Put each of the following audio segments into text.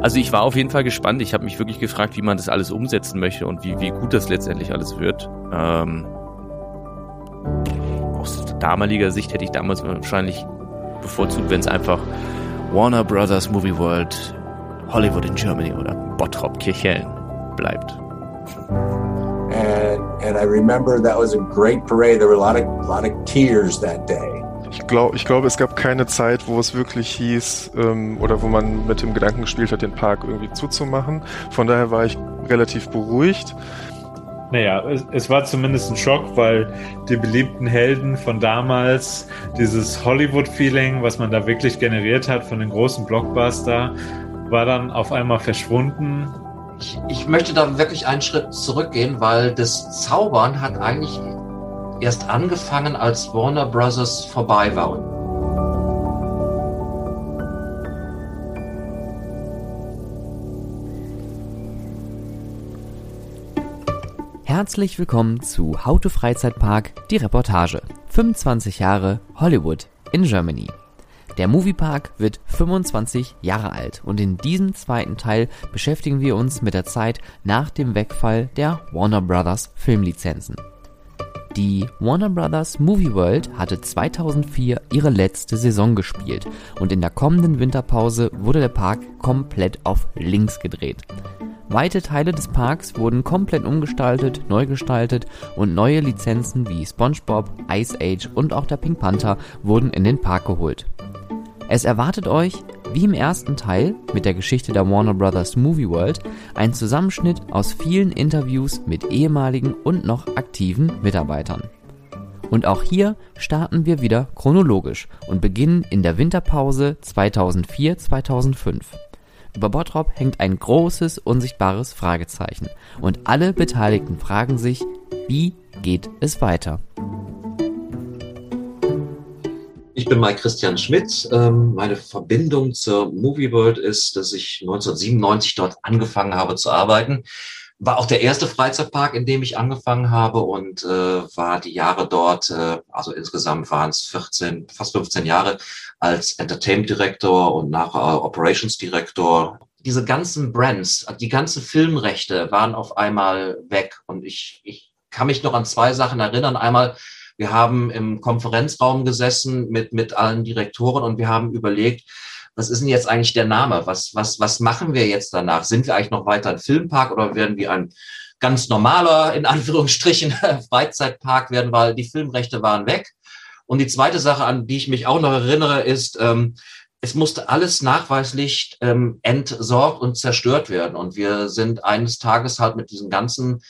Also ich war auf jeden Fall gespannt. Ich habe mich wirklich gefragt, wie man das alles umsetzen möchte und wie, wie gut das letztendlich alles wird. Ähm, aus damaliger Sicht hätte ich damals wahrscheinlich bevorzugt, wenn es einfach Warner Brothers Movie World, Hollywood in Germany oder Bottrop Kirchhellen bleibt. And, and I remember that was a great parade. There were a lot of, a lot of tears that day. Ich glaube, ich glaub, es gab keine Zeit, wo es wirklich hieß ähm, oder wo man mit dem Gedanken gespielt hat, den Park irgendwie zuzumachen. Von daher war ich relativ beruhigt. Naja, es, es war zumindest ein Schock, weil die beliebten Helden von damals, dieses Hollywood-Feeling, was man da wirklich generiert hat von den großen Blockbuster, war dann auf einmal verschwunden. Ich, ich möchte da wirklich einen Schritt zurückgehen, weil das Zaubern hat eigentlich erst angefangen, als Warner Brothers vorbei war. Herzlich willkommen zu How to Freizeitpark, die Reportage. 25 Jahre Hollywood in Germany. Der Moviepark wird 25 Jahre alt und in diesem zweiten Teil beschäftigen wir uns mit der Zeit nach dem Wegfall der Warner Brothers Filmlizenzen. Die Warner Brothers Movie World hatte 2004 ihre letzte Saison gespielt und in der kommenden Winterpause wurde der Park komplett auf links gedreht. Weite Teile des Parks wurden komplett umgestaltet, neu gestaltet und neue Lizenzen wie SpongeBob, Ice Age und auch der Pink Panther wurden in den Park geholt. Es erwartet euch, wie im ersten Teil mit der Geschichte der Warner Brothers Movie World, ein Zusammenschnitt aus vielen Interviews mit ehemaligen und noch aktiven Mitarbeitern. Und auch hier starten wir wieder chronologisch und beginnen in der Winterpause 2004-2005. Über Bottrop hängt ein großes, unsichtbares Fragezeichen und alle Beteiligten fragen sich, wie geht es weiter? Ich bin Mike Christian Schmidt. Ähm, meine Verbindung zur Movie World ist, dass ich 1997 dort angefangen habe zu arbeiten. War auch der erste Freizeitpark, in dem ich angefangen habe und äh, war die Jahre dort, äh, also insgesamt waren es 14, fast 15 Jahre als Entertainment Director und nachher Operations Director. Diese ganzen Brands, die ganzen Filmrechte waren auf einmal weg und ich, ich kann mich noch an zwei Sachen erinnern. Einmal wir haben im Konferenzraum gesessen mit, mit allen Direktoren und wir haben überlegt, was ist denn jetzt eigentlich der Name? Was, was, was machen wir jetzt danach? Sind wir eigentlich noch weiter ein Filmpark oder werden wir ein ganz normaler, in Anführungsstrichen, Freizeitpark werden, weil die Filmrechte waren weg. Und die zweite Sache, an die ich mich auch noch erinnere, ist, ähm, es musste alles nachweislich ähm, entsorgt und zerstört werden. Und wir sind eines Tages halt mit diesen ganzen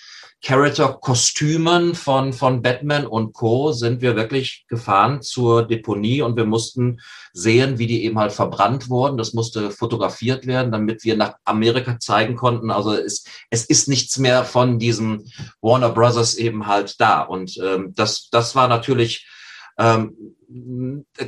Character-Kostümen von, von Batman und Co. sind wir wirklich gefahren zur Deponie und wir mussten sehen, wie die eben halt verbrannt wurden. Das musste fotografiert werden, damit wir nach Amerika zeigen konnten. Also es, es ist nichts mehr von diesem Warner Brothers eben halt da. Und ähm, das, das war natürlich ähm,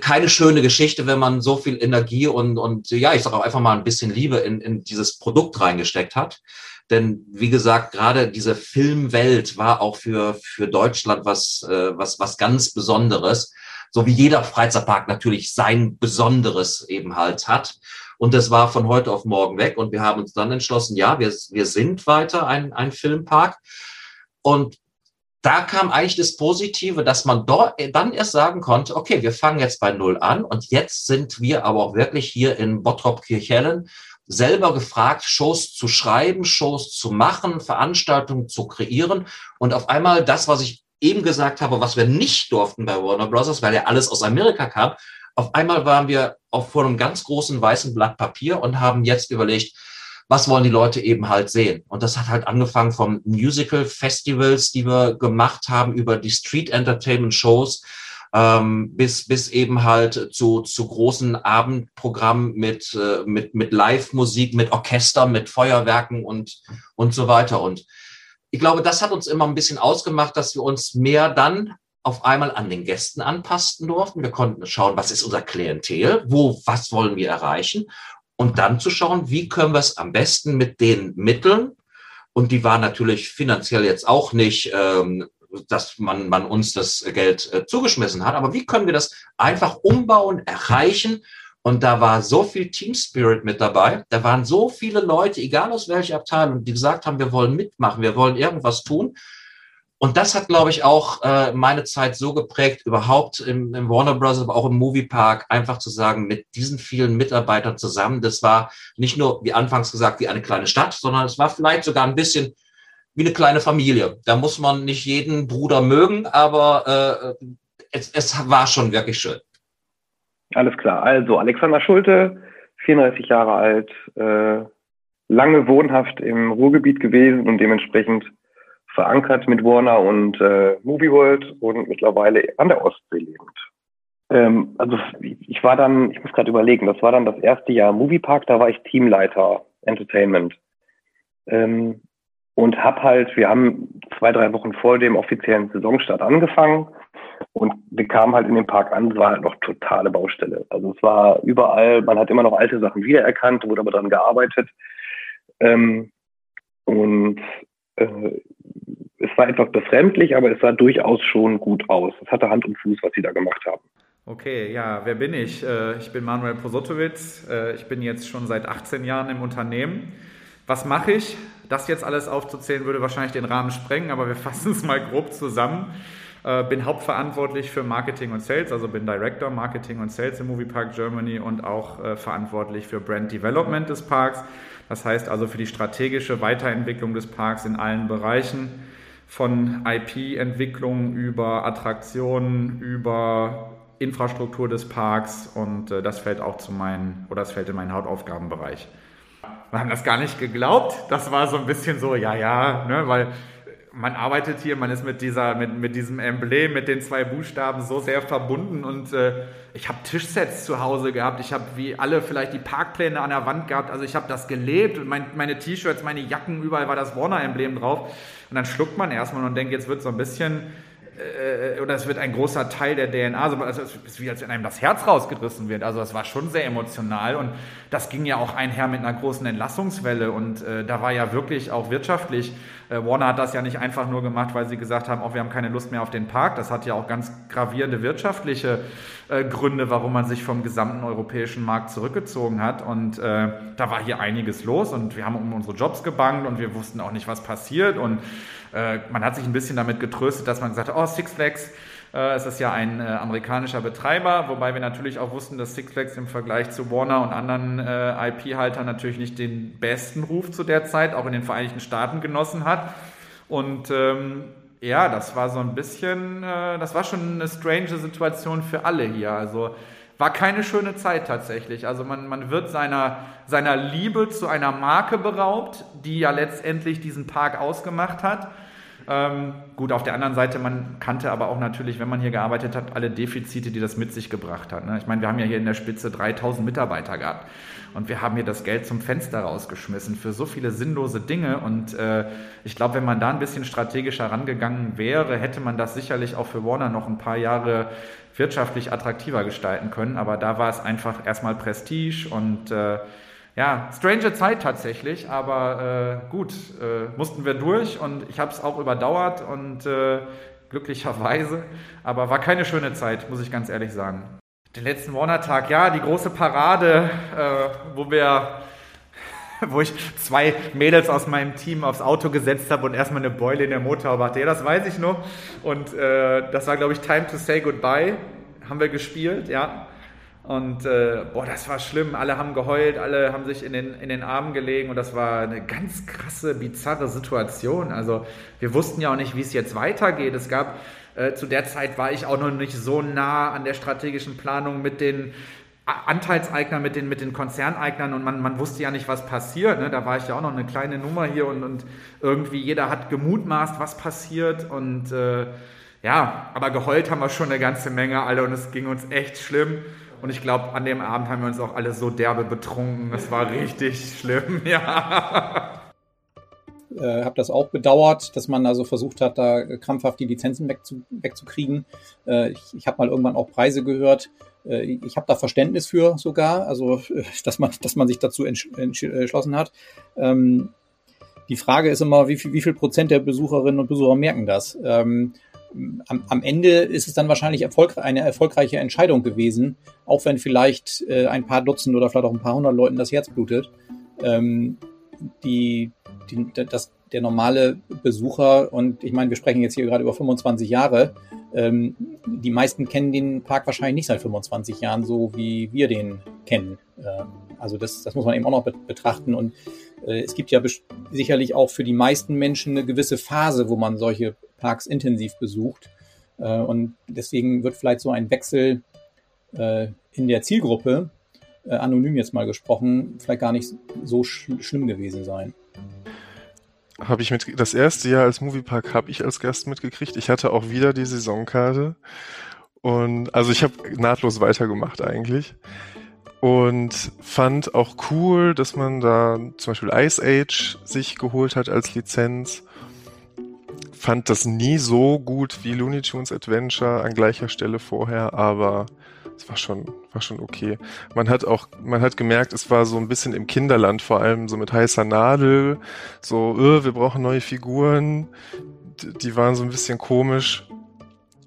keine schöne Geschichte, wenn man so viel Energie und, und ja, ich sage auch einfach mal ein bisschen Liebe in, in dieses Produkt reingesteckt hat. Denn wie gesagt, gerade diese Filmwelt war auch für, für Deutschland was, äh, was, was ganz Besonderes. So wie jeder Freizeitpark natürlich sein Besonderes eben halt hat. Und das war von heute auf morgen weg. Und wir haben uns dann entschlossen, ja, wir, wir sind weiter ein, ein Filmpark. Und da kam eigentlich das Positive, dass man dort dann erst sagen konnte, okay, wir fangen jetzt bei Null an und jetzt sind wir aber auch wirklich hier in Bottrop-Kirchhellen selber gefragt, Shows zu schreiben, Shows zu machen, Veranstaltungen zu kreieren. Und auf einmal das, was ich eben gesagt habe, was wir nicht durften bei Warner Bros., weil ja alles aus Amerika kam, auf einmal waren wir auch vor einem ganz großen weißen Blatt Papier und haben jetzt überlegt, was wollen die Leute eben halt sehen? Und das hat halt angefangen vom Musical Festivals, die wir gemacht haben, über die Street Entertainment Shows, ähm, bis, bis eben halt zu, zu großen Abendprogrammen mit, äh, mit, mit Live-Musik, mit Orchester, mit Feuerwerken und, und so weiter. Und ich glaube, das hat uns immer ein bisschen ausgemacht, dass wir uns mehr dann auf einmal an den Gästen anpassen durften. Wir konnten schauen, was ist unser Klientel, wo, was wollen wir erreichen und dann zu schauen, wie können wir es am besten mit den Mitteln, und die waren natürlich finanziell jetzt auch nicht ähm, dass man, man uns das Geld äh, zugeschmissen hat. Aber wie können wir das einfach umbauen, erreichen Und da war so viel Team Spirit mit dabei. Da waren so viele Leute, egal aus welcher Abteilung, die gesagt haben, wir wollen mitmachen, wir wollen irgendwas tun. Und das hat, glaube ich, auch äh, meine Zeit so geprägt, überhaupt im, im Warner Bros., aber auch im Moviepark, einfach zu sagen, mit diesen vielen Mitarbeitern zusammen, das war nicht nur, wie anfangs gesagt, wie eine kleine Stadt, sondern es war vielleicht sogar ein bisschen wie eine kleine Familie. Da muss man nicht jeden Bruder mögen, aber äh, es, es war schon wirklich schön. Alles klar. Also Alexander Schulte, 34 Jahre alt, äh, lange wohnhaft im Ruhrgebiet gewesen und dementsprechend verankert mit Warner und äh, Movie World und mittlerweile an der Ostsee lebend. Ähm, also ich war dann, ich muss gerade überlegen, das war dann das erste Jahr Moviepark, da war ich Teamleiter Entertainment. Ähm, und hab halt, wir haben zwei, drei Wochen vor dem offiziellen Saisonstart angefangen und wir kamen halt in den Park an, es war halt noch totale Baustelle. Also es war überall, man hat immer noch alte Sachen wiedererkannt, wurde aber dran gearbeitet. Ähm, und äh, es war etwas befremdlich, aber es sah durchaus schon gut aus. Es hatte Hand und Fuß, was sie da gemacht haben. Okay, ja, wer bin ich? Äh, ich bin Manuel Prosotowitz. Äh, ich bin jetzt schon seit 18 Jahren im Unternehmen. Was mache ich? Das jetzt alles aufzuzählen würde wahrscheinlich den Rahmen sprengen, aber wir fassen es mal grob zusammen. Äh, bin hauptverantwortlich für Marketing und Sales, also bin Director Marketing und Sales im Moviepark Germany und auch verantwortlich für Brand Development des Parks. Das heißt also für die strategische Weiterentwicklung des Parks in allen Bereichen von IP-Entwicklung über Attraktionen, über Infrastruktur des Parks und äh, das fällt auch zu meinen, oder das fällt in meinen Hauptaufgabenbereich. Wir haben das gar nicht geglaubt. Das war so ein bisschen so, ja, ja, ne, weil man arbeitet hier, man ist mit, dieser, mit, mit diesem Emblem, mit den zwei Buchstaben so sehr verbunden und äh, ich habe Tischsets zu Hause gehabt, ich habe wie alle vielleicht die Parkpläne an der Wand gehabt, also ich habe das gelebt und mein, meine T-Shirts, meine Jacken, überall war das Warner-Emblem drauf. Und dann schluckt man erstmal und denkt, jetzt wird so ein bisschen äh, oder es wird ein großer Teil der DNA, also es ist wie als wenn einem das Herz rausgerissen wird. Also es war schon sehr emotional und das ging ja auch einher mit einer großen Entlassungswelle und äh, da war ja wirklich auch wirtschaftlich. Äh, Warner hat das ja nicht einfach nur gemacht, weil sie gesagt haben, oh, wir haben keine Lust mehr auf den Park. Das hat ja auch ganz gravierende wirtschaftliche äh, Gründe, warum man sich vom gesamten europäischen Markt zurückgezogen hat. Und äh, da war hier einiges los und wir haben um unsere Jobs gebankt und wir wussten auch nicht, was passiert und äh, man hat sich ein bisschen damit getröstet, dass man gesagt hat, oh, Six Flags, äh, es ist ja ein äh, amerikanischer Betreiber, wobei wir natürlich auch wussten, dass Six Flags im Vergleich zu Warner und anderen äh, IP-Haltern natürlich nicht den besten Ruf zu der Zeit, auch in den Vereinigten Staaten genossen hat. Und ähm, ja, das war so ein bisschen, äh, das war schon eine strange Situation für alle hier. Also war keine schöne Zeit tatsächlich. Also man, man wird seiner, seiner Liebe zu einer Marke beraubt, die ja letztendlich diesen Park ausgemacht hat. Ähm, gut, auf der anderen Seite, man kannte aber auch natürlich, wenn man hier gearbeitet hat, alle Defizite, die das mit sich gebracht hat. Ne? Ich meine, wir haben ja hier in der Spitze 3000 Mitarbeiter gehabt und wir haben hier das Geld zum Fenster rausgeschmissen für so viele sinnlose Dinge. Und äh, ich glaube, wenn man da ein bisschen strategischer rangegangen wäre, hätte man das sicherlich auch für Warner noch ein paar Jahre wirtschaftlich attraktiver gestalten können. Aber da war es einfach erstmal Prestige und äh, ja, strange Zeit tatsächlich, aber äh, gut, äh, mussten wir durch und ich habe es auch überdauert und äh, glücklicherweise, aber war keine schöne Zeit, muss ich ganz ehrlich sagen. Den letzten Warner-Tag, ja, die große Parade, äh, wo wir wo ich zwei Mädels aus meinem Team aufs Auto gesetzt habe und erstmal eine Beule in der Motorhaube hatte. Ja, das weiß ich noch. Und äh, das war, glaube ich, Time to Say Goodbye. Haben wir gespielt, ja. Und äh, boah, das war schlimm. Alle haben geheult, alle haben sich in den, in den Armen gelegen und das war eine ganz krasse, bizarre Situation. Also wir wussten ja auch nicht, wie es jetzt weitergeht. Es gab, äh, zu der Zeit war ich auch noch nicht so nah an der strategischen Planung mit den Anteilseignern, mit den, mit den Konzerneignern und man, man wusste ja nicht, was passiert. Ne? Da war ich ja auch noch eine kleine Nummer hier und, und irgendwie jeder hat gemutmaßt, was passiert und äh, ja, aber geheult haben wir schon eine ganze Menge alle und es ging uns echt schlimm. Und ich glaube, an dem Abend haben wir uns auch alle so derbe betrunken. Es war richtig schlimm, ja. Äh, habe das auch bedauert, dass man also versucht hat, da krampfhaft die Lizenzen wegzu, wegzukriegen. Äh, ich ich habe mal irgendwann auch Preise gehört. Äh, ich habe da Verständnis für sogar, also äh, dass man, dass man sich dazu entsch entschlossen hat. Ähm, die Frage ist immer, wie viel, wie viel Prozent der Besucherinnen und Besucher merken das? Ähm, am, am Ende ist es dann wahrscheinlich erfolg, eine erfolgreiche Entscheidung gewesen, auch wenn vielleicht äh, ein paar Dutzend oder vielleicht auch ein paar hundert Leuten das Herz blutet. Ähm, die, die, das, der normale Besucher, und ich meine, wir sprechen jetzt hier gerade über 25 Jahre, ähm, die meisten kennen den Park wahrscheinlich nicht seit 25 Jahren, so wie wir den kennen. Ähm, also das, das muss man eben auch noch betrachten. Und äh, es gibt ja sicherlich auch für die meisten Menschen eine gewisse Phase, wo man solche Parks intensiv besucht. Äh, und deswegen wird vielleicht so ein Wechsel äh, in der Zielgruppe, äh, anonym jetzt mal gesprochen, vielleicht gar nicht so sch schlimm gewesen sein habe ich mit das erste Jahr als Moviepark habe ich als Gast mitgekriegt. Ich hatte auch wieder die Saisonkarte und also ich habe nahtlos weitergemacht eigentlich und fand auch cool, dass man da zum Beispiel Ice Age sich geholt hat als Lizenz. Fand das nie so gut wie Looney Tunes Adventure an gleicher Stelle vorher, aber es war schon, war schon okay. Man hat auch, man hat gemerkt, es war so ein bisschen im Kinderland, vor allem so mit heißer Nadel, so, öh, wir brauchen neue Figuren. Die waren so ein bisschen komisch.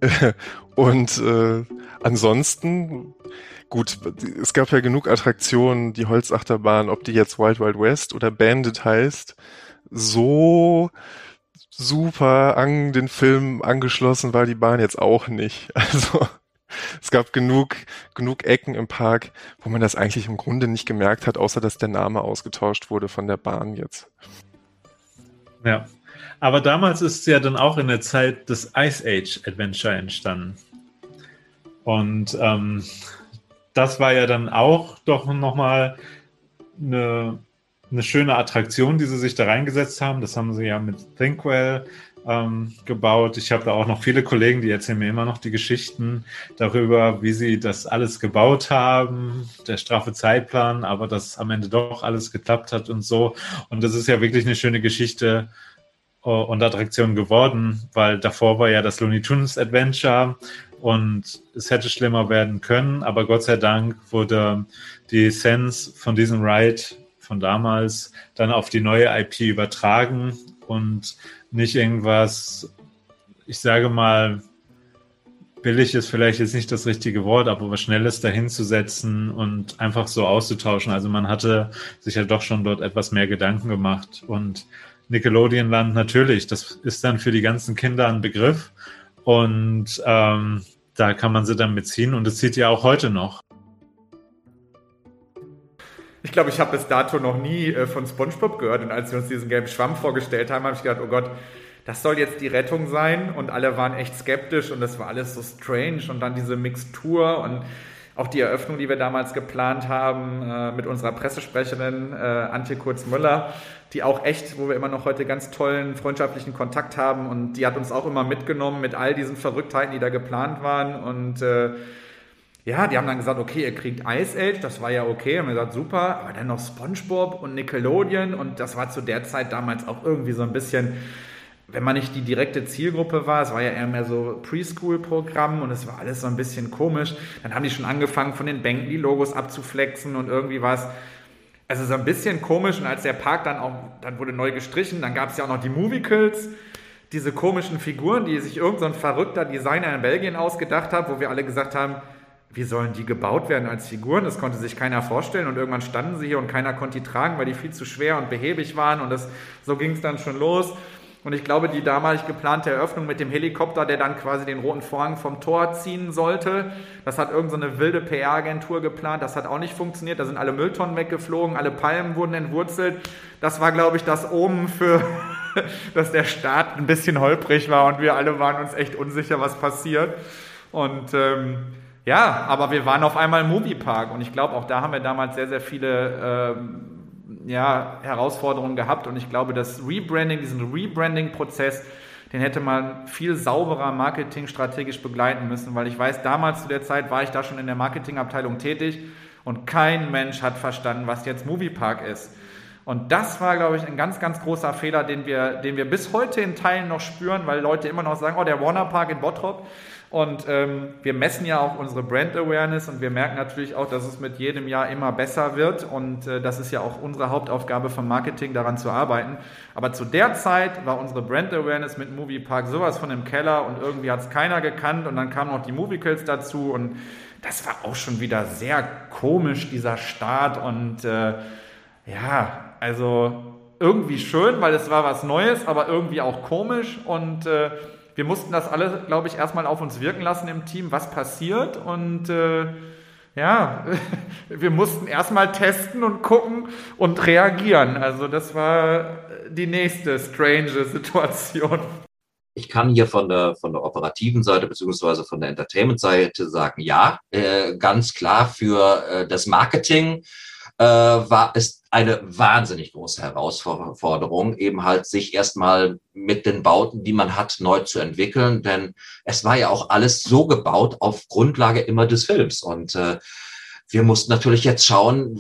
Und äh, ansonsten gut, es gab ja genug Attraktionen, die Holzachterbahn, ob die jetzt Wild Wild West oder Bandit heißt, so super an den Film angeschlossen war die Bahn jetzt auch nicht. Also es gab genug, genug Ecken im Park, wo man das eigentlich im Grunde nicht gemerkt hat, außer dass der Name ausgetauscht wurde von der Bahn jetzt. Ja. Aber damals ist es ja dann auch in der Zeit des Ice Age Adventure entstanden. Und ähm, das war ja dann auch doch nochmal eine, eine schöne Attraktion, die sie sich da reingesetzt haben. Das haben sie ja mit Thinkwell ähm, gebaut. Ich habe da auch noch viele Kollegen, die erzählen mir immer noch die Geschichten darüber, wie sie das alles gebaut haben, der straffe Zeitplan, aber dass am Ende doch alles geklappt hat und so. Und das ist ja wirklich eine schöne Geschichte äh, und Attraktion geworden, weil davor war ja das Looney Tunes Adventure und es hätte schlimmer werden können, aber Gott sei Dank wurde die Sense von diesem Ride von damals dann auf die neue IP übertragen und nicht irgendwas, ich sage mal, billig ist vielleicht jetzt nicht das richtige Wort, aber was Schnelles dahinzusetzen und einfach so auszutauschen. Also man hatte sich ja doch schon dort etwas mehr Gedanken gemacht und Nickelodeon Land natürlich, das ist dann für die ganzen Kinder ein Begriff und ähm, da kann man sie dann mitziehen und es zieht ja auch heute noch. Ich glaube, ich habe bis dato noch nie äh, von SpongeBob gehört. Und als sie uns diesen gelben Schwamm vorgestellt haben, habe ich gedacht, oh Gott, das soll jetzt die Rettung sein. Und alle waren echt skeptisch und das war alles so strange. Und dann diese Mixtur und auch die Eröffnung, die wir damals geplant haben äh, mit unserer Pressesprecherin äh, Antje Kurz-Müller, die auch echt, wo wir immer noch heute ganz tollen freundschaftlichen Kontakt haben. Und die hat uns auch immer mitgenommen mit all diesen Verrücktheiten, die da geplant waren. Und äh, ja, die haben dann gesagt, okay, ihr kriegt Ice Age, das war ja okay. Haben wir gesagt, super, aber dann noch SpongeBob und Nickelodeon und das war zu der Zeit damals auch irgendwie so ein bisschen, wenn man nicht die direkte Zielgruppe war, es war ja eher mehr so Preschool-Programm und es war alles so ein bisschen komisch. Dann haben die schon angefangen, von den Bänken die Logos abzuflexen und irgendwie war es also so ein bisschen komisch. Und als der Park dann auch, dann wurde neu gestrichen, dann gab es ja auch noch die Movicals diese komischen Figuren, die sich irgendein so verrückter Designer in Belgien ausgedacht hat, wo wir alle gesagt haben, wie sollen die gebaut werden als Figuren? Das konnte sich keiner vorstellen und irgendwann standen sie hier und keiner konnte die tragen, weil die viel zu schwer und behäbig waren und das, so ging es dann schon los. Und ich glaube, die damalig geplante Eröffnung mit dem Helikopter, der dann quasi den roten Vorhang vom Tor ziehen sollte, das hat irgendeine so wilde PR-Agentur geplant. Das hat auch nicht funktioniert. Da sind alle Mülltonnen weggeflogen, alle Palmen wurden entwurzelt. Das war, glaube ich, das Omen für, dass der Start ein bisschen holprig war und wir alle waren uns echt unsicher, was passiert. Und ähm, ja, aber wir waren auf einmal im Moviepark und ich glaube, auch da haben wir damals sehr, sehr viele ähm, ja, Herausforderungen gehabt und ich glaube, das Rebranding, diesen Rebranding-Prozess, den hätte man viel sauberer marketingstrategisch begleiten müssen, weil ich weiß, damals zu der Zeit war ich da schon in der Marketingabteilung tätig und kein Mensch hat verstanden, was jetzt Moviepark ist. Und das war, glaube ich, ein ganz, ganz großer Fehler, den wir, den wir bis heute in Teilen noch spüren, weil Leute immer noch sagen, oh, der Warner Park in Bottrop. Und ähm, wir messen ja auch unsere Brand Awareness und wir merken natürlich auch, dass es mit jedem Jahr immer besser wird. Und äh, das ist ja auch unsere Hauptaufgabe vom Marketing, daran zu arbeiten. Aber zu der Zeit war unsere Brand Awareness mit Movie Park sowas von im Keller und irgendwie hat es keiner gekannt. Und dann kamen noch die Movicals dazu und das war auch schon wieder sehr komisch, dieser Start. Und äh, ja, also irgendwie schön, weil es war was Neues, aber irgendwie auch komisch. Und äh, wir mussten das alle, glaube ich, erstmal auf uns wirken lassen im Team, was passiert. Und äh, ja, wir mussten erstmal testen und gucken und reagieren. Also das war die nächste strange Situation. Ich kann hier von der, von der operativen Seite beziehungsweise von der Entertainment-Seite sagen, ja, äh, ganz klar für äh, das Marketing äh, war es eine wahnsinnig große Herausforderung, eben halt sich erstmal mit den Bauten, die man hat, neu zu entwickeln. Denn es war ja auch alles so gebaut auf Grundlage immer des Films. Und äh, wir mussten natürlich jetzt schauen,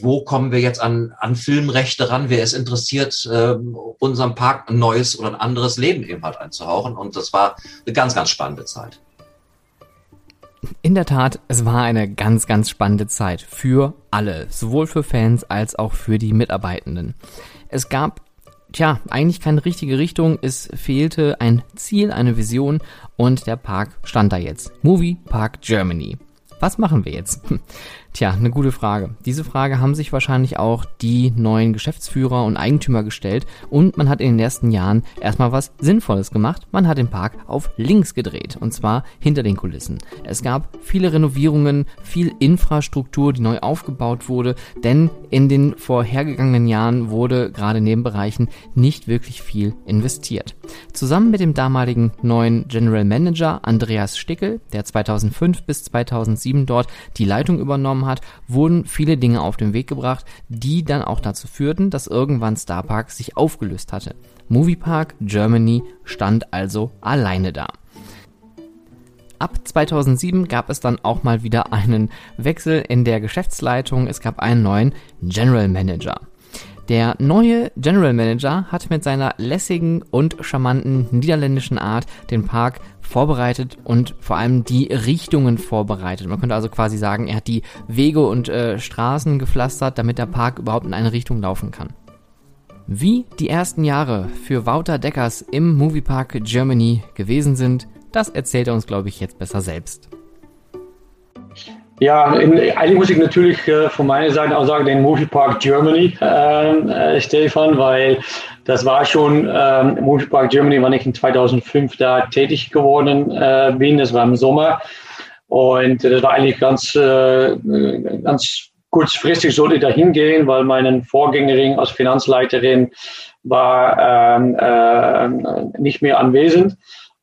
wo kommen wir jetzt an, an Filmrechte ran? Wer ist interessiert, äh, unserem Park ein neues oder ein anderes Leben eben halt einzuhauchen? Und das war eine ganz, ganz spannende Zeit. In der Tat, es war eine ganz, ganz spannende Zeit für alle, sowohl für Fans als auch für die Mitarbeitenden. Es gab, tja, eigentlich keine richtige Richtung, es fehlte ein Ziel, eine Vision und der Park stand da jetzt. Movie Park Germany. Was machen wir jetzt? Tja, eine gute Frage. Diese Frage haben sich wahrscheinlich auch die neuen Geschäftsführer und Eigentümer gestellt und man hat in den ersten Jahren erstmal was Sinnvolles gemacht. Man hat den Park auf links gedreht und zwar hinter den Kulissen. Es gab viele Renovierungen, viel Infrastruktur, die neu aufgebaut wurde, denn in den vorhergegangenen Jahren wurde gerade in den Bereichen nicht wirklich viel investiert. Zusammen mit dem damaligen neuen General Manager Andreas Stickel, der 2005 bis 2007 dort die Leitung übernommen bekommen hat, wurden viele Dinge auf den Weg gebracht, die dann auch dazu führten, dass irgendwann Star Park sich aufgelöst hatte. Movie Park Germany stand also alleine da. Ab 2007 gab es dann auch mal wieder einen Wechsel in der Geschäftsleitung. Es gab einen neuen General Manager. Der neue General Manager hat mit seiner lässigen und charmanten niederländischen Art den Park vorbereitet und vor allem die Richtungen vorbereitet. Man könnte also quasi sagen, er hat die Wege und äh, Straßen gepflastert, damit der Park überhaupt in eine Richtung laufen kann. Wie die ersten Jahre für Wouter Deckers im Moviepark Germany gewesen sind, das erzählt er uns, glaube ich, jetzt besser selbst. Ja, in, eigentlich muss ich natürlich äh, von meiner Seite auch sagen, den Moviepark Germany, ähm, äh, Stefan, weil das war schon, ähm, Moviepark Germany, wann ich in 2005 da tätig geworden äh, bin, das war im Sommer. Und das war eigentlich ganz, äh, ganz kurzfristig sollte ich da hingehen, weil meine Vorgängerin als Finanzleiterin war ähm, äh, nicht mehr anwesend.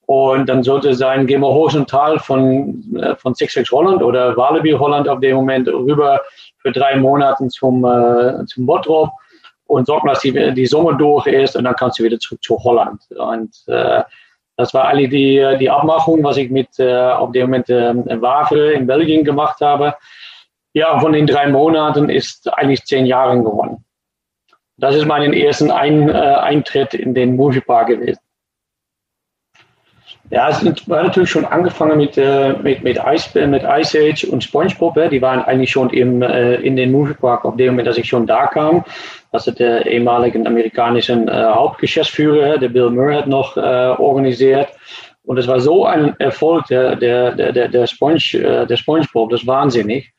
Und dann sollte sein, gehen wir hoch und Tal von, äh, von Six Flags Holland oder Walibi Holland auf dem Moment rüber für drei Monate zum, äh, zum Bottrop und sorgen, dass die, die Sommer durch ist und dann kannst du wieder zurück zu Holland. Und äh, das war eigentlich die, die Abmachung, was ich mit äh, auf dem Moment äh, Wafel in Belgien gemacht habe. Ja, von den drei Monaten ist eigentlich zehn Jahre geworden. Das ist mein ersten Ein, äh, Eintritt in den Moviepark gewesen. Ja, es war natürlich schon angefangen mit, äh, mit, mit, Ice, mit Ice Age und SpongeBob. Ja. Die waren eigentlich schon im, äh, in den Moviepark auf dem Moment, dass ich schon da kam. Das hat der ehemalige amerikanischen äh, Hauptgeschäftsführer, der Bill Murray, hat noch äh, organisiert. Und es war so ein Erfolg der, der, der, der, Sponge, äh, der SpongeBob, das ist wahnsinnig.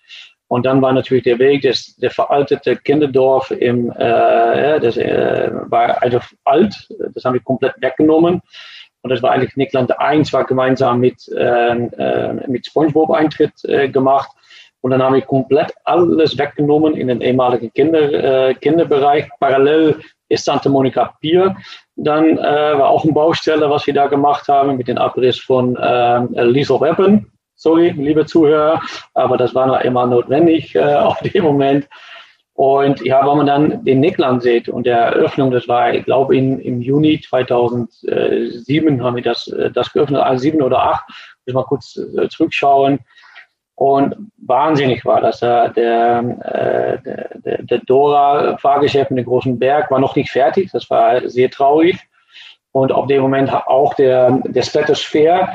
Und dann war natürlich der Weg, des, der veraltete Kinderdorf im, äh, das äh, war also alt, das haben wir komplett weggenommen. Und das war eigentlich Nickland 1, war gemeinsam mit, äh, mit SpongeBob Eintritt äh, gemacht. Und dann habe ich komplett alles weggenommen in den ehemaligen Kinder, äh, Kinderbereich. Parallel ist Santa Monica Pier. Dann äh, war auch eine Baustelle, was wir da gemacht haben mit dem Abriss von äh, Liesel Weapon. Sorry, liebe Zuhörer, aber das war noch immer notwendig äh, auf dem Moment. Und ja, wenn man dann den Nickland sieht und der Eröffnung, das war, ich glaube, in, im Juni 2007 haben wir das, äh, das geöffnet, also sieben oder acht, muss mal kurz äh, zurückschauen. Und wahnsinnig war das. Der, äh, der, der Dora-Fahrgeschäft mit dem großen Berg war noch nicht fertig. Das war sehr traurig. Und auf dem Moment auch der, der Stratosphere,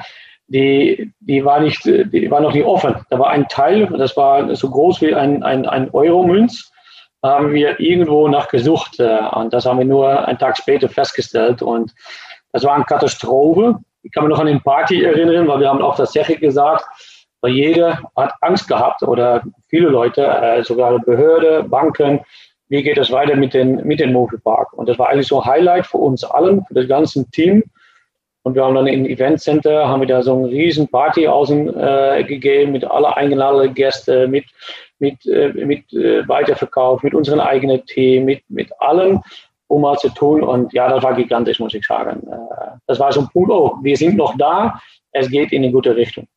die, die, war nicht, die war noch nicht offen. Da war ein Teil, das war so groß wie ein, ein, ein Euro-Münz, haben wir irgendwo nachgesucht. Äh, und das haben wir nur einen Tag später festgestellt. Und das war eine Katastrophe. Ich kann mich noch an den Party erinnern, weil wir haben auch tatsächlich gesagt, weil jeder hat Angst gehabt oder viele Leute, äh, sogar Behörde, Banken, wie geht es weiter mit den, mit den Moviepark? Und das war eigentlich so ein Highlight für uns allen, für das ganze Team. Und wir haben dann im Event Center, haben wir da so eine riesen Party außen äh, gegeben mit alle eingeladenen Gästen, mit, mit, äh, mit äh, Weiterverkauf, mit unseren eigenen Tee, mit, mit allem, um mal zu tun. Und ja, das war gigantisch, muss ich sagen. Äh, das war so ein Punkt, oh, wir sind noch da, es geht in eine gute Richtung